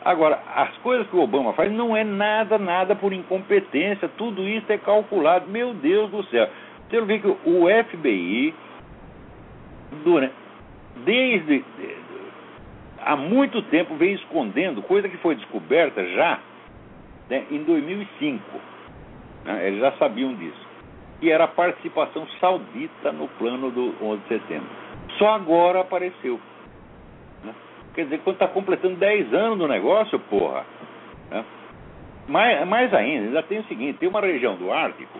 Agora, as coisas que o Obama faz não é nada, nada por incompetência. Tudo isso é calculado. Meu Deus do céu. Você vê que o FBI, durante, desde há muito tempo, vem escondendo coisa que foi descoberta já né, em 2005 né? Eles já sabiam disso. E era a participação saudita no plano do 11 de setembro. Só agora apareceu. Né? Quer dizer, quando está completando 10 anos do negócio, porra. Né? Mais, mais ainda, ainda tem o seguinte: tem uma região do Ártico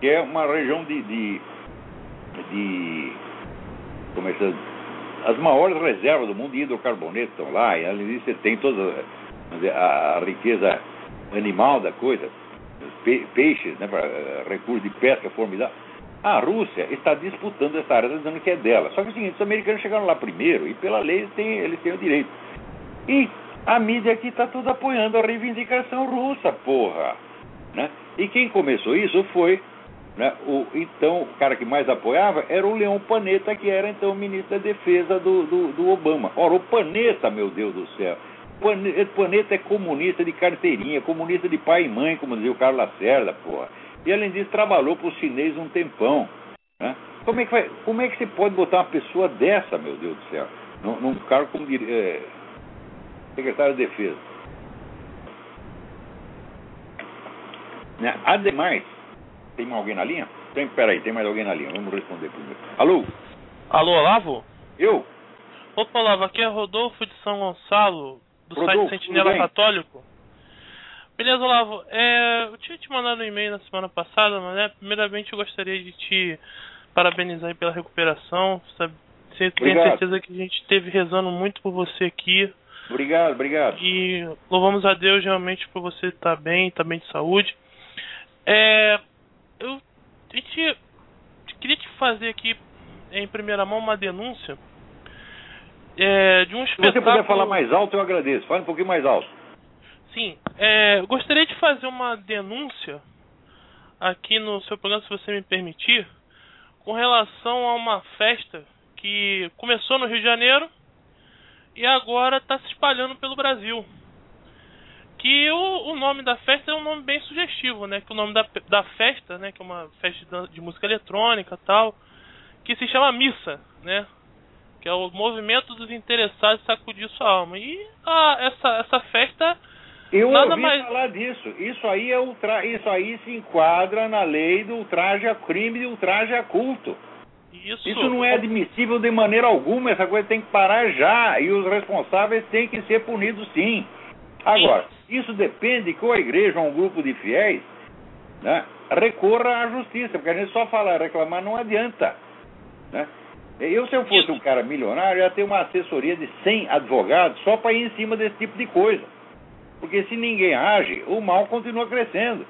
que é uma região de. de, de como é que as maiores reservas do mundo de hidrocarbonetos estão lá, e ali você tem toda a riqueza animal da coisa peixes, né, eh, recursos de pesca formidável. A Rússia está disputando essa área, dizendo que é dela. Só que é o seguinte, os americanos chegaram lá primeiro e pela lei eles têm, eles têm o direito. E a mídia aqui está toda apoiando a reivindicação russa, porra. Né? E quem começou isso foi né, o então o cara que mais apoiava era o Leão Panetta, que era então o ministro da defesa do, do, do Obama. Ora, o Panetta, meu Deus do céu, esse planeta é comunista de carteirinha, comunista de pai e mãe, como dizia o Carlos Lacerda, porra. E além disso, trabalhou para os chineses um tempão. Né? Como, é que vai, como é que você pode botar uma pessoa dessa, meu Deus do céu, num, num cargo como é, secretário de defesa? Né? Ademais, tem mais alguém na linha? Tem, peraí, tem mais alguém na linha, vamos responder primeiro. Alô? Alô, Olavo? Eu? Opa, Olavo, aqui é Rodolfo de São Gonçalo, do Rodolfo, site Sentinela? Católico. Beleza, Olavo. É, eu tinha te mandado um e-mail na semana passada, mas né, primeiramente eu gostaria de te parabenizar pela recuperação. Sabe, você tem certeza que a gente esteve rezando muito por você aqui. Obrigado, obrigado. E louvamos a Deus realmente por você estar bem, estar bem de saúde. É, eu a gente- queria te fazer aqui em primeira mão uma denúncia é, de um Se espetáculo. você puder falar mais alto, eu agradeço. Fale um pouquinho mais alto. Sim, é, gostaria de fazer uma denúncia aqui no seu programa, se você me permitir, com relação a uma festa que começou no Rio de Janeiro e agora está se espalhando pelo Brasil. Que o, o nome da festa é um nome bem sugestivo, né? Que o nome da, da festa, né? Que é uma festa de, de música eletrônica tal, que se chama Missa, né? Que é o movimento dos interessados sacudir sua alma. E a, essa, essa festa Eu Nada ouvi mais- falar disso. Isso aí é ultra... isso aí se enquadra na lei do ultraje a crime e ultraje a culto. Isso, Isso não é admissível de maneira alguma. Essa coisa tem que parar já e os responsáveis têm que ser punidos sim. Agora, isso depende que a igreja ou um grupo de fiéis né, recorra à justiça, porque a gente só fala reclamar não adianta. Né? Eu, se eu fosse um cara milionário, eu ia ter uma assessoria de 100 advogados só para ir em cima desse tipo de coisa. Porque se ninguém age, o mal continua crescendo.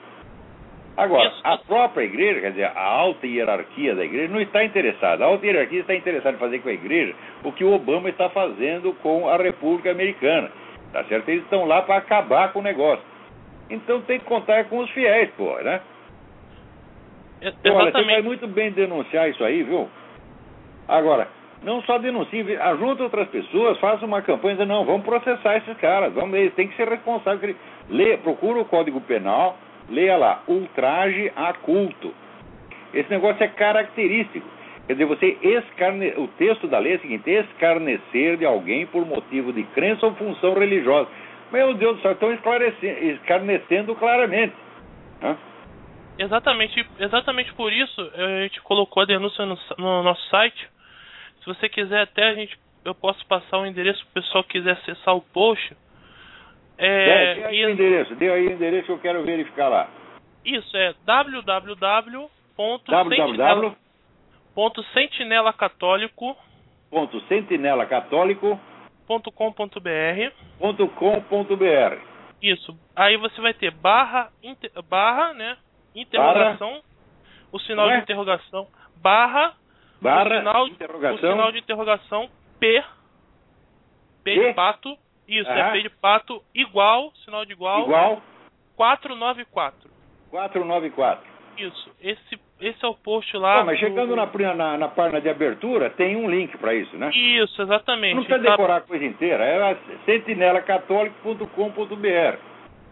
Agora, a própria igreja, quer dizer, a alta hierarquia da igreja não está interessada. A alta hierarquia está interessada em fazer com a igreja o que o Obama está fazendo com a República Americana. Tá certo? Eles estão lá para acabar com o negócio. Então tem que contar com os fiéis, pô, né? E- Olha, você vai Exatamente. muito bem denunciar isso aí, viu? Agora, não só denuncie, ajunta outras pessoas, faça uma campanha dizendo, não, vamos processar esses caras, vamos, eles têm que ser responsáveis. Lê, procura o Código Penal, leia lá, ultraje a culto. Esse negócio é característico. Quer dizer, você escarne... o texto da lei é o seguinte, escarnecer de alguém por motivo de crença ou função religiosa. Meu Deus do céu, estão escarnecendo claramente. Hã? Exatamente, exatamente por isso eh, a gente colocou a denúncia no, no nosso site. Se você quiser até a gente eu posso passar o endereço para o pessoal que quiser acessar o post. É, dê aí o endereço, dê aí o endereço que eu quero verificar lá. isso é www. ponto sentinelacatólico.com.br sentinelacatólico.com.br Isso. Aí você vai ter barra, inter- barra, né? Interrogação. O sinal é? de interrogação. Barra. Barra o sinal, interrogação O sinal de interrogação P. P de pato. Isso, é Aham. P de pato igual, sinal de igual, igual 494. 494. Isso. Esse, esse é o post lá. Pô, mas do- chegando na, na, na página de abertura, tem um link para isso, né? Isso, exatamente. Não precisa Tá- decorar a coisa inteira, é sentinelacatólico.com.br.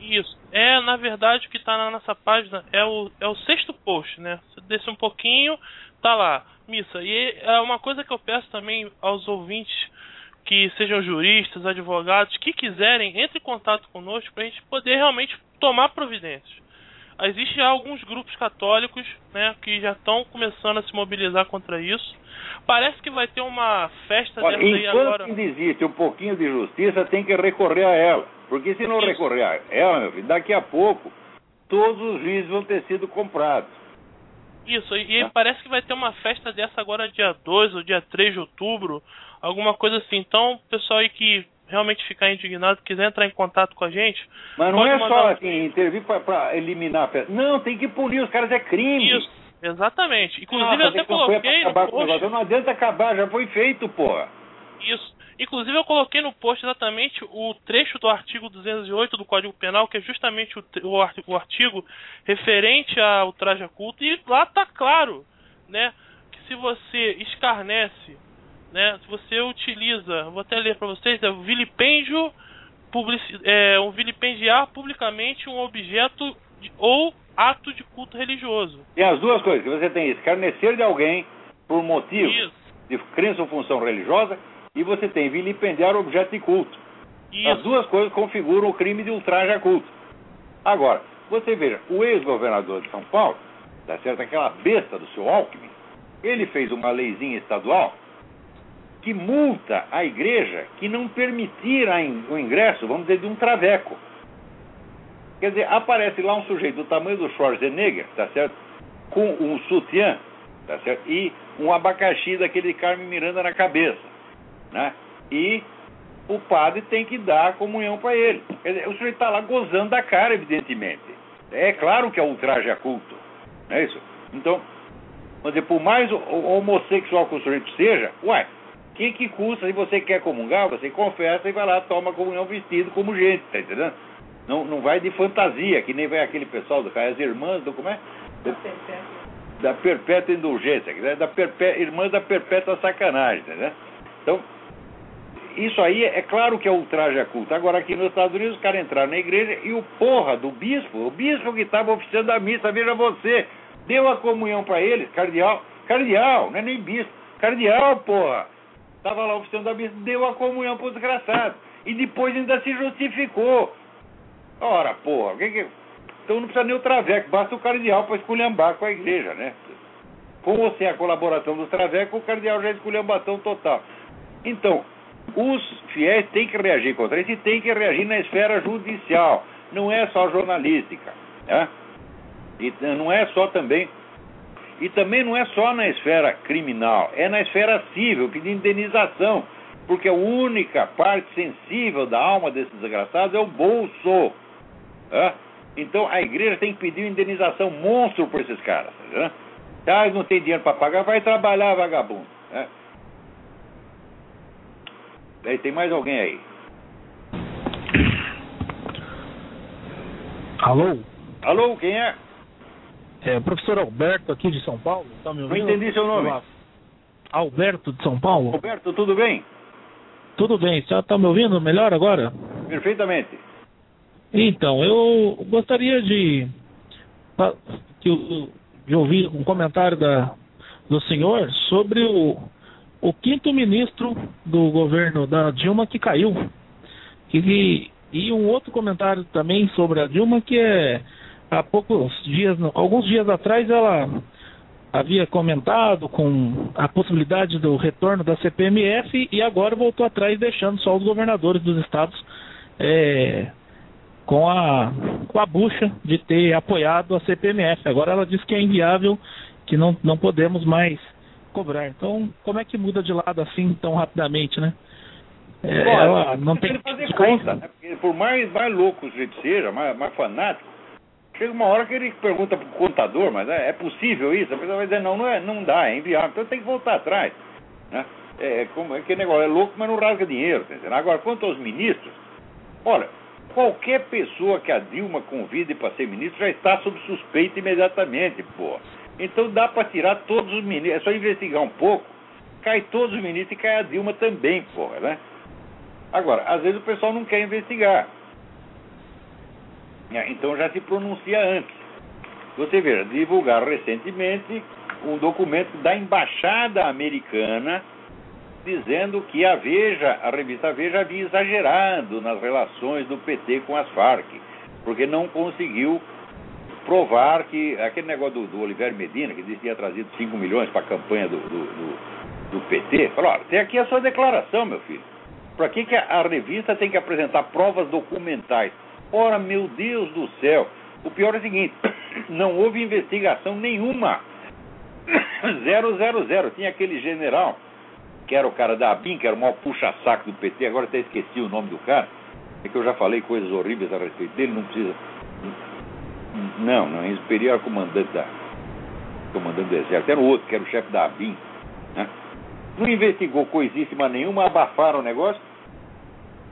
Isso. É, na verdade, o que está na nossa página é o, é o sexto post, né? Você desce um pouquinho, tá lá, missa. E é uma coisa que eu peço também aos ouvintes que sejam juristas, advogados, que quiserem, entre em contato conosco para a gente poder realmente tomar providências. Existem alguns grupos católicos, né, que já estão começando a se mobilizar contra isso. Parece que vai ter uma festa Olha, dessa aí enquanto agora. ainda existe um pouquinho de justiça, tem que recorrer a ela. Porque se não Isso. recorrer a ela, meu filho, daqui a pouco, todos os juízes vão ter sido comprados. Isso, e, Tá. parece que vai ter uma festa dessa agora dia 2 ou dia 3 de outubro, alguma coisa assim. Então, pessoal aí que realmente ficar indignado, quiser entrar em contato com a gente, Mas não é só um- assim, intervir para eliminar a festa. Não, tem que punir, os caras é crime. isso, exatamente. Inclusive Nossa, eu até pra coloquei acabar com o negócio. Não adianta acabar, já foi feito, porra. Isso. Inclusive eu coloquei no post exatamente o trecho do artigo 208 do Código Penal, que é justamente o, o arti- o artigo referente ao traje a culto, e lá tá claro, né, que se você escarnece, né, se você utiliza, vou até ler para vocês, é o vilipêndio publici é, um vilipendiar publicamente um objeto de, ou ato de culto religioso. Tem as duas coisas, que você tem escarnecer de alguém por motivo Isso. de crença ou função religiosa e você tem vilipendiar objeto de culto. Isso. As duas coisas configuram o crime de ultraje a culto. Agora, você veja, o ex-governador de São Paulo, tá certo? Aquela besta do seu Alckmin, ele fez uma leizinha estadual que multa a igreja que não permitir o ingresso, vamos dizer, de um traveco. Quer dizer, aparece lá um sujeito do tamanho do Schwarzenegger, tá certo? Com um sutiã, tá certo? E um abacaxi daquele Carmen Miranda na cabeça, né? E o padre tem que dar a comunhão para ele. Dizer, o sujeito está lá gozando da cara, evidentemente. É claro que é ultraje a culto, não é isso? Então, vamos dizer, por mais o- o homossexual que o sujeito seja, uai, que que custa se você quer comungar, você confessa e vai lá, toma a comunhão vestido como gente, tá entendendo? Não, não vai de fantasia, que nem vai aquele pessoal do as irmãs do como é? Da perpétua indulgência, que é da perpé, irmãs da perpétua sacanagem, entendeu? Então, isso aí é claro que é ultraje a culto. Agora aqui nos Estados Unidos os caras entraram na igreja e o porra do bispo, o bispo que estava oficiando a missa, veja você, deu a comunhão para eles, cardeal, cardeal, não é nem bispo, cardeal, porra. Estava lá oficiando a missa, deu a comunhão pro desgraçado. E depois ainda se justificou. Ora, porra, que que... então não precisa nem o traveco, basta o cardeal para esculhambar com a igreja, né? Com ou sem a colaboração dos travecos, o cardeal já esculhambação total. Então, os fiéis têm que reagir contra isso e têm que reagir na esfera judicial. Não é só jornalística. Né? E não é só também. E também não é só na esfera criminal, é na esfera civil, pedir indenização. Porque a única parte sensível da alma desses desgraçados é o bolso. né? Então a igreja tem que pedir indenização monstro por esses caras. Né? Ah, não tem dinheiro para pagar, vai trabalhar, vagabundo. Né? Daí tem mais alguém aí. Alô? Alô, quem é? É, professor Alberto aqui de São Paulo, tá me Não ouvindo? entendi seu nome. Alberto de São Paulo? Roberto, tudo bem? Tudo bem, você tá me ouvindo melhor agora? Perfeitamente. Então, eu gostaria de, o- de ouvir um comentário da, do senhor sobre o, o quinto ministro do governo da Dilma que caiu. E, e um outro comentário também sobre a Dilma que é há poucos dias, alguns dias atrás ela havia comentado com a possibilidade do retorno da CPMF e agora voltou atrás deixando só os governadores dos estados é, com a com a bucha de ter apoiado a CPMF. Agora ela diz que é inviável, que não, não podemos mais cobrar. Então, como é que muda de lado assim tão rapidamente, né? É, Olha, ela não tem ele fazer conta, né? Porque por mais, mais louco o sujeito seja, mais, mais fanático, chega uma hora que ele pergunta pro contador, mas é, é possível isso? A pessoa vai dizer, não, não, é, não dá, é inviável. Então tem que voltar atrás. Né? É, é como é que negócio, é louco, mas não rasga dinheiro. tá? Agora, quanto aos ministros, olha, qualquer pessoa que a Dilma convide para ser ministro já está sob suspeita imediatamente, pô. Então dá para tirar todos os ministros, é só investigar um pouco, cai todos os ministros e cai a Dilma também, porra, né? Agora, às vezes o pessoal não quer investigar. É, Então já se pronuncia antes. Você veja, divulgaram recentemente um documento da Embaixada Americana dizendo que a Veja, a revista Veja havia exagerado nas relações do PT com as Farc, porque não conseguiu provar que aquele negócio do, do Oliver Medina, que disse que tinha trazido 5 milhões para a campanha do, do, do, do PT, falou, olha, tem aqui a sua declaração, meu filho. Para que, que a, a revista tem que apresentar provas documentais? Ora, meu Deus do céu, o pior é o seguinte, não houve investigação nenhuma. Zero, zero, zero. Tinha aquele general, que era o cara da ABIN, que era o maior puxa-saco do PT, agora até esqueci o nome do cara, é que eu já falei coisas horríveis a respeito dele, não precisa... Não, não, em superior era comandante da... comandante do exército, era o outro, que era o chefe da ABIN, né? Não investigou coisíssima nenhuma, abafaram o negócio.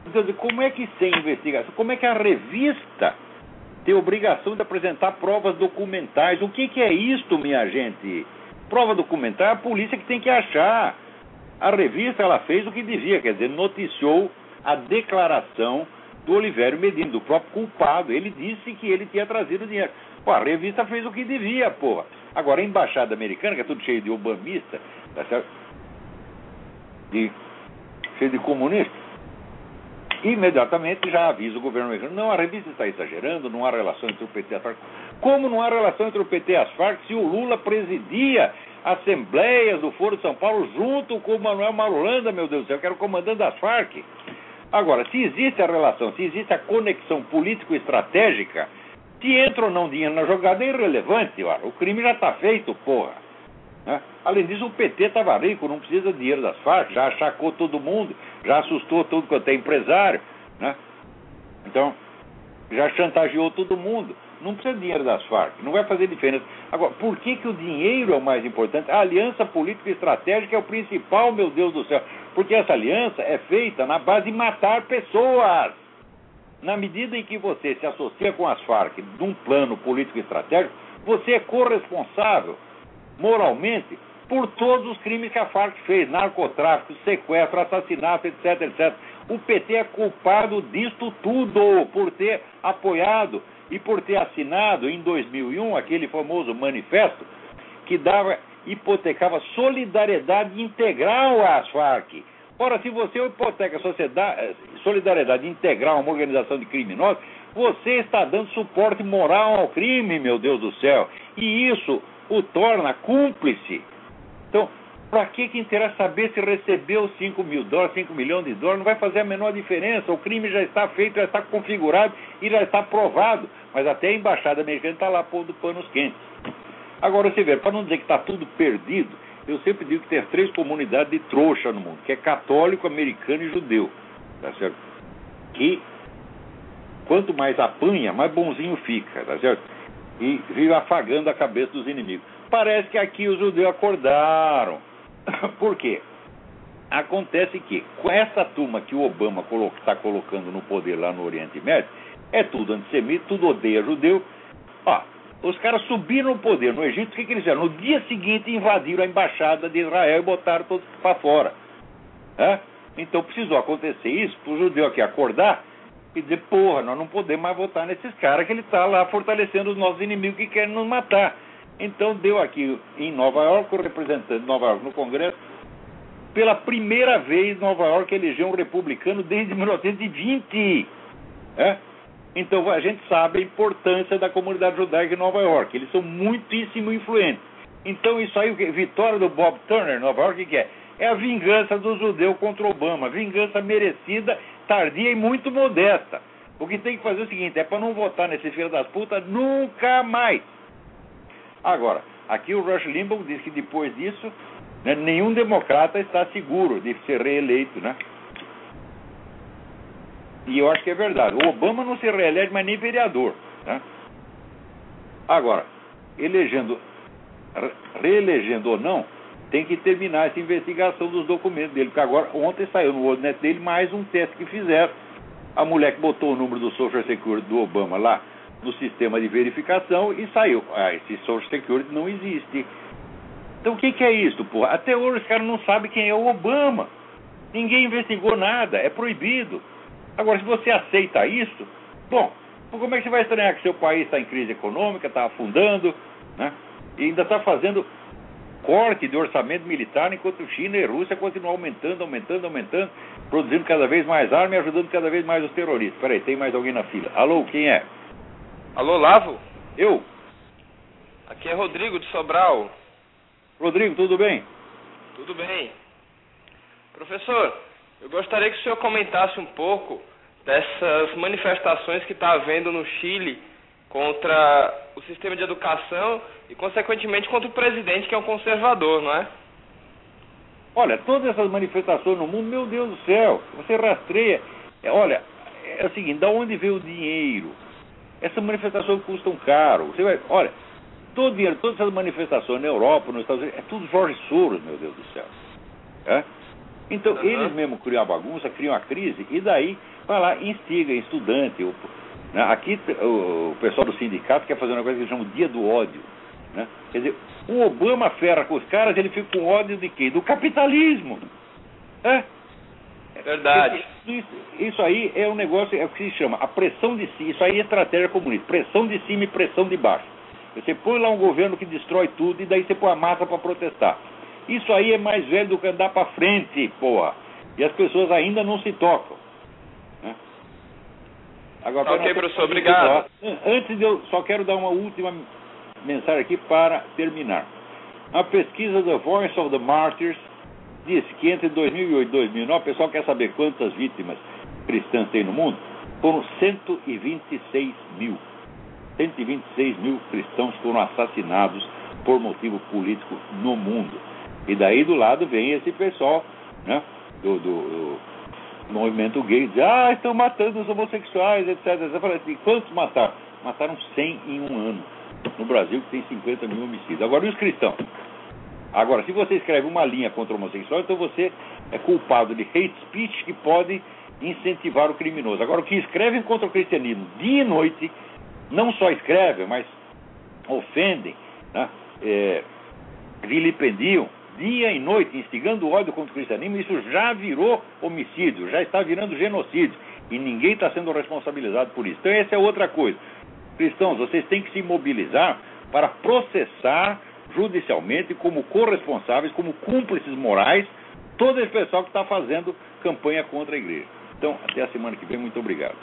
Então, como é que sem investigação, como é que a revista tem obrigação de apresentar provas documentais? O que, que é isto, minha gente? Prova documental é a polícia que tem que achar. A revista ela fez o que devia, quer dizer, noticiou a declaração do Olivério Medina, do próprio culpado. Ele disse que ele tinha trazido o dinheiro. Pô, a revista fez o que devia, porra. Agora, a embaixada americana, que é tudo cheio de obamista, tá certo? De, cheio de comunista, imediatamente já avisa o governo americano: não, a revista está exagerando, não há relação entre o PT e as Farc. Como não há relação entre o PT e as Farc se o Lula presidia assembleias do Foro de São Paulo junto com o Manuel Marulanda, meu Deus do céu, que era o comandante das Farc? Agora, se existe a relação, se existe a conexão político-estratégica, se entra ou não dinheiro na jogada é irrelevante, o crime já está feito, porra. Né? Além disso, o PT estava rico, não precisa de dinheiro das Farc, já achacou todo mundo, já assustou todo quanto é empresário. Né? Então, já chantageou todo mundo. Não precisa de dinheiro das Farc, não vai fazer diferença. Agora, por que, que o dinheiro é o mais importante? A aliança política estratégica é o principal, meu Deus do céu. Porque essa aliança é feita na base de matar pessoas. Na medida em que você se associa com as Farc num plano político estratégico, você é corresponsável, moralmente, por todos os crimes que a Farc fez: narcotráfico, sequestro, assassinato, etc, etc. O PT é culpado disto tudo, por ter apoiado e por ter assinado em 2001 aquele famoso manifesto que dava hipotecava solidariedade integral às Farc. Ora, se você hipoteca eh, solidariedade integral a uma organização de criminosos, você está dando suporte moral ao crime, meu Deus do céu. E isso o torna cúmplice. Então, para que, que interessa saber se recebeu 5 mil dólares, 5 milhões de dólares? Não vai fazer a menor diferença. O crime já está feito, já está configurado e já está provado. Mas até a embaixada americana está lá pondo panos quentes. Agora, você vê, para não dizer que está tudo perdido, eu sempre digo que tem três comunidades de trouxa no mundo, que é católico, americano e judeu. Tá certo? Que quanto mais apanha, mais bonzinho fica, tá certo? E vive afagando a cabeça dos inimigos. Parece que aqui os judeus acordaram. Por quê? Acontece que, com essa turma que o Obama está colocando no poder lá no Oriente Médio, é tudo antissemita, tudo odeia judeu. Ó, os caras subiram no poder no Egito, o que, que eles fizeram? No dia seguinte invadiram a embaixada de Israel e botaram todos para fora. Então precisou acontecer isso para o judeu aqui acordar e dizer, porra, nós não podemos mais votar nesses caras que ele está lá fortalecendo os nossos inimigos que querem nos matar. Então deu aqui em Nova York, o representante de Nova York no Congresso, pela primeira vez Nova York elegeu um republicano desde 1920. É? Então a gente sabe a importância da comunidade judaica em Nova York. Eles são muitíssimo influentes. Então isso aí, vitória do Bob Turner em Nova York, o que é? É a vingança do judeu contra Obama. Vingança merecida, tardia e muito modesta. O que tem que fazer é o seguinte, é para não votar nesse filho das putas nunca mais. Agora, aqui o Rush Limbaugh diz que depois disso, né, nenhum democrata está seguro de ser reeleito, né? E eu acho que é verdade. O Obama não se reelege mais nem vereador. Né? Agora, elegendo, reelegendo ou não, tem que terminar essa investigação dos documentos dele. Porque agora, ontem saiu no WordNet dele mais um teste que fizeram. A mulher que botou o número do Social Security do Obama lá no sistema de verificação e saiu. Ah, esse Social Security não existe. Então o que, que é isso, porra? Até hoje os caras não sabem quem é o Obama. Ninguém investigou nada, é proibido. Agora, se você aceita isso, bom, como é que você vai estranhar que seu país está em crise econômica, está afundando, né? E ainda está fazendo corte de orçamento militar, enquanto China e Rússia continuam aumentando, aumentando, aumentando, produzindo cada vez mais armas e ajudando cada vez mais os terroristas. Peraí, tem mais alguém na fila. Alô, quem é? Alô, Lavo? Eu. Aqui é Rodrigo de Sobral. Rodrigo, tudo bem? Tudo bem. Professor, eu gostaria que o senhor comentasse um pouco dessas manifestações que está havendo no Chile contra o sistema de educação e, consequentemente, contra o presidente, que é um conservador, não é? Olha, todas essas manifestações no mundo, meu Deus do céu, você rastreia. É, olha, é o seguinte, da onde veio o dinheiro? Essas manifestações custam caro. Você vai, olha, todo dinheiro, todas essas manifestações na Europa, nos Estados Unidos, é tudo Jorge Soros, meu Deus do céu. É? Então, uhum. eles mesmo criam a bagunça, criam a crise, e daí vai lá, instiga estudante. O, né? Aqui o, o, pessoal do sindicato quer fazer uma coisa que eles chamam dia do ódio. Né? Quer dizer, o Obama ferra com os caras, ele fica com ódio de quê? Do capitalismo. É? Verdade. Isso, isso aí é um negócio, é o que se chama a pressão de cima. Isso aí é estratégia comunista. Pressão de cima e pressão de baixo. Você põe lá um governo que destrói tudo e daí você põe a massa para protestar. Isso aí é mais velho do que andar para frente, porra. E as pessoas ainda não se tocam. Né? Agora, ok, professor, obrigado. Antes eu só quero dar uma última mensagem aqui para terminar. A pesquisa The Voice of the Martyrs diz que entre 2008 e 2009, o pessoal quer saber quantas vítimas cristãs tem no mundo? Foram 126 mil. 126 mil cristãos foram assassinados por motivo político no mundo. E daí do lado vem esse pessoal né, do, do, do movimento gay, diz, ah, estão matando os homossexuais, etc. Eu falei assim, quantos mataram? Mataram 100 em um ano. No Brasil, que tem 50 mil homicídios. Agora, e os cristãos? Agora, se você escreve uma linha contra o homossexual, então você é culpado de hate speech que pode incentivar o criminoso. Agora, o que escrevem contra o cristianismo dia e noite, não só escrevem, mas ofendem, né? é, vilipendiam dia e noite, instigando ódio contra o cristianismo, isso já virou homicídio, já está virando genocídio. E ninguém está sendo responsabilizado por isso. Então, essa é outra coisa. Cristãos, vocês têm que se mobilizar para processar judicialmente como corresponsáveis, como cúmplices morais, todo esse pessoal que está fazendo campanha contra a igreja. Então, até a semana que vem, muito obrigado.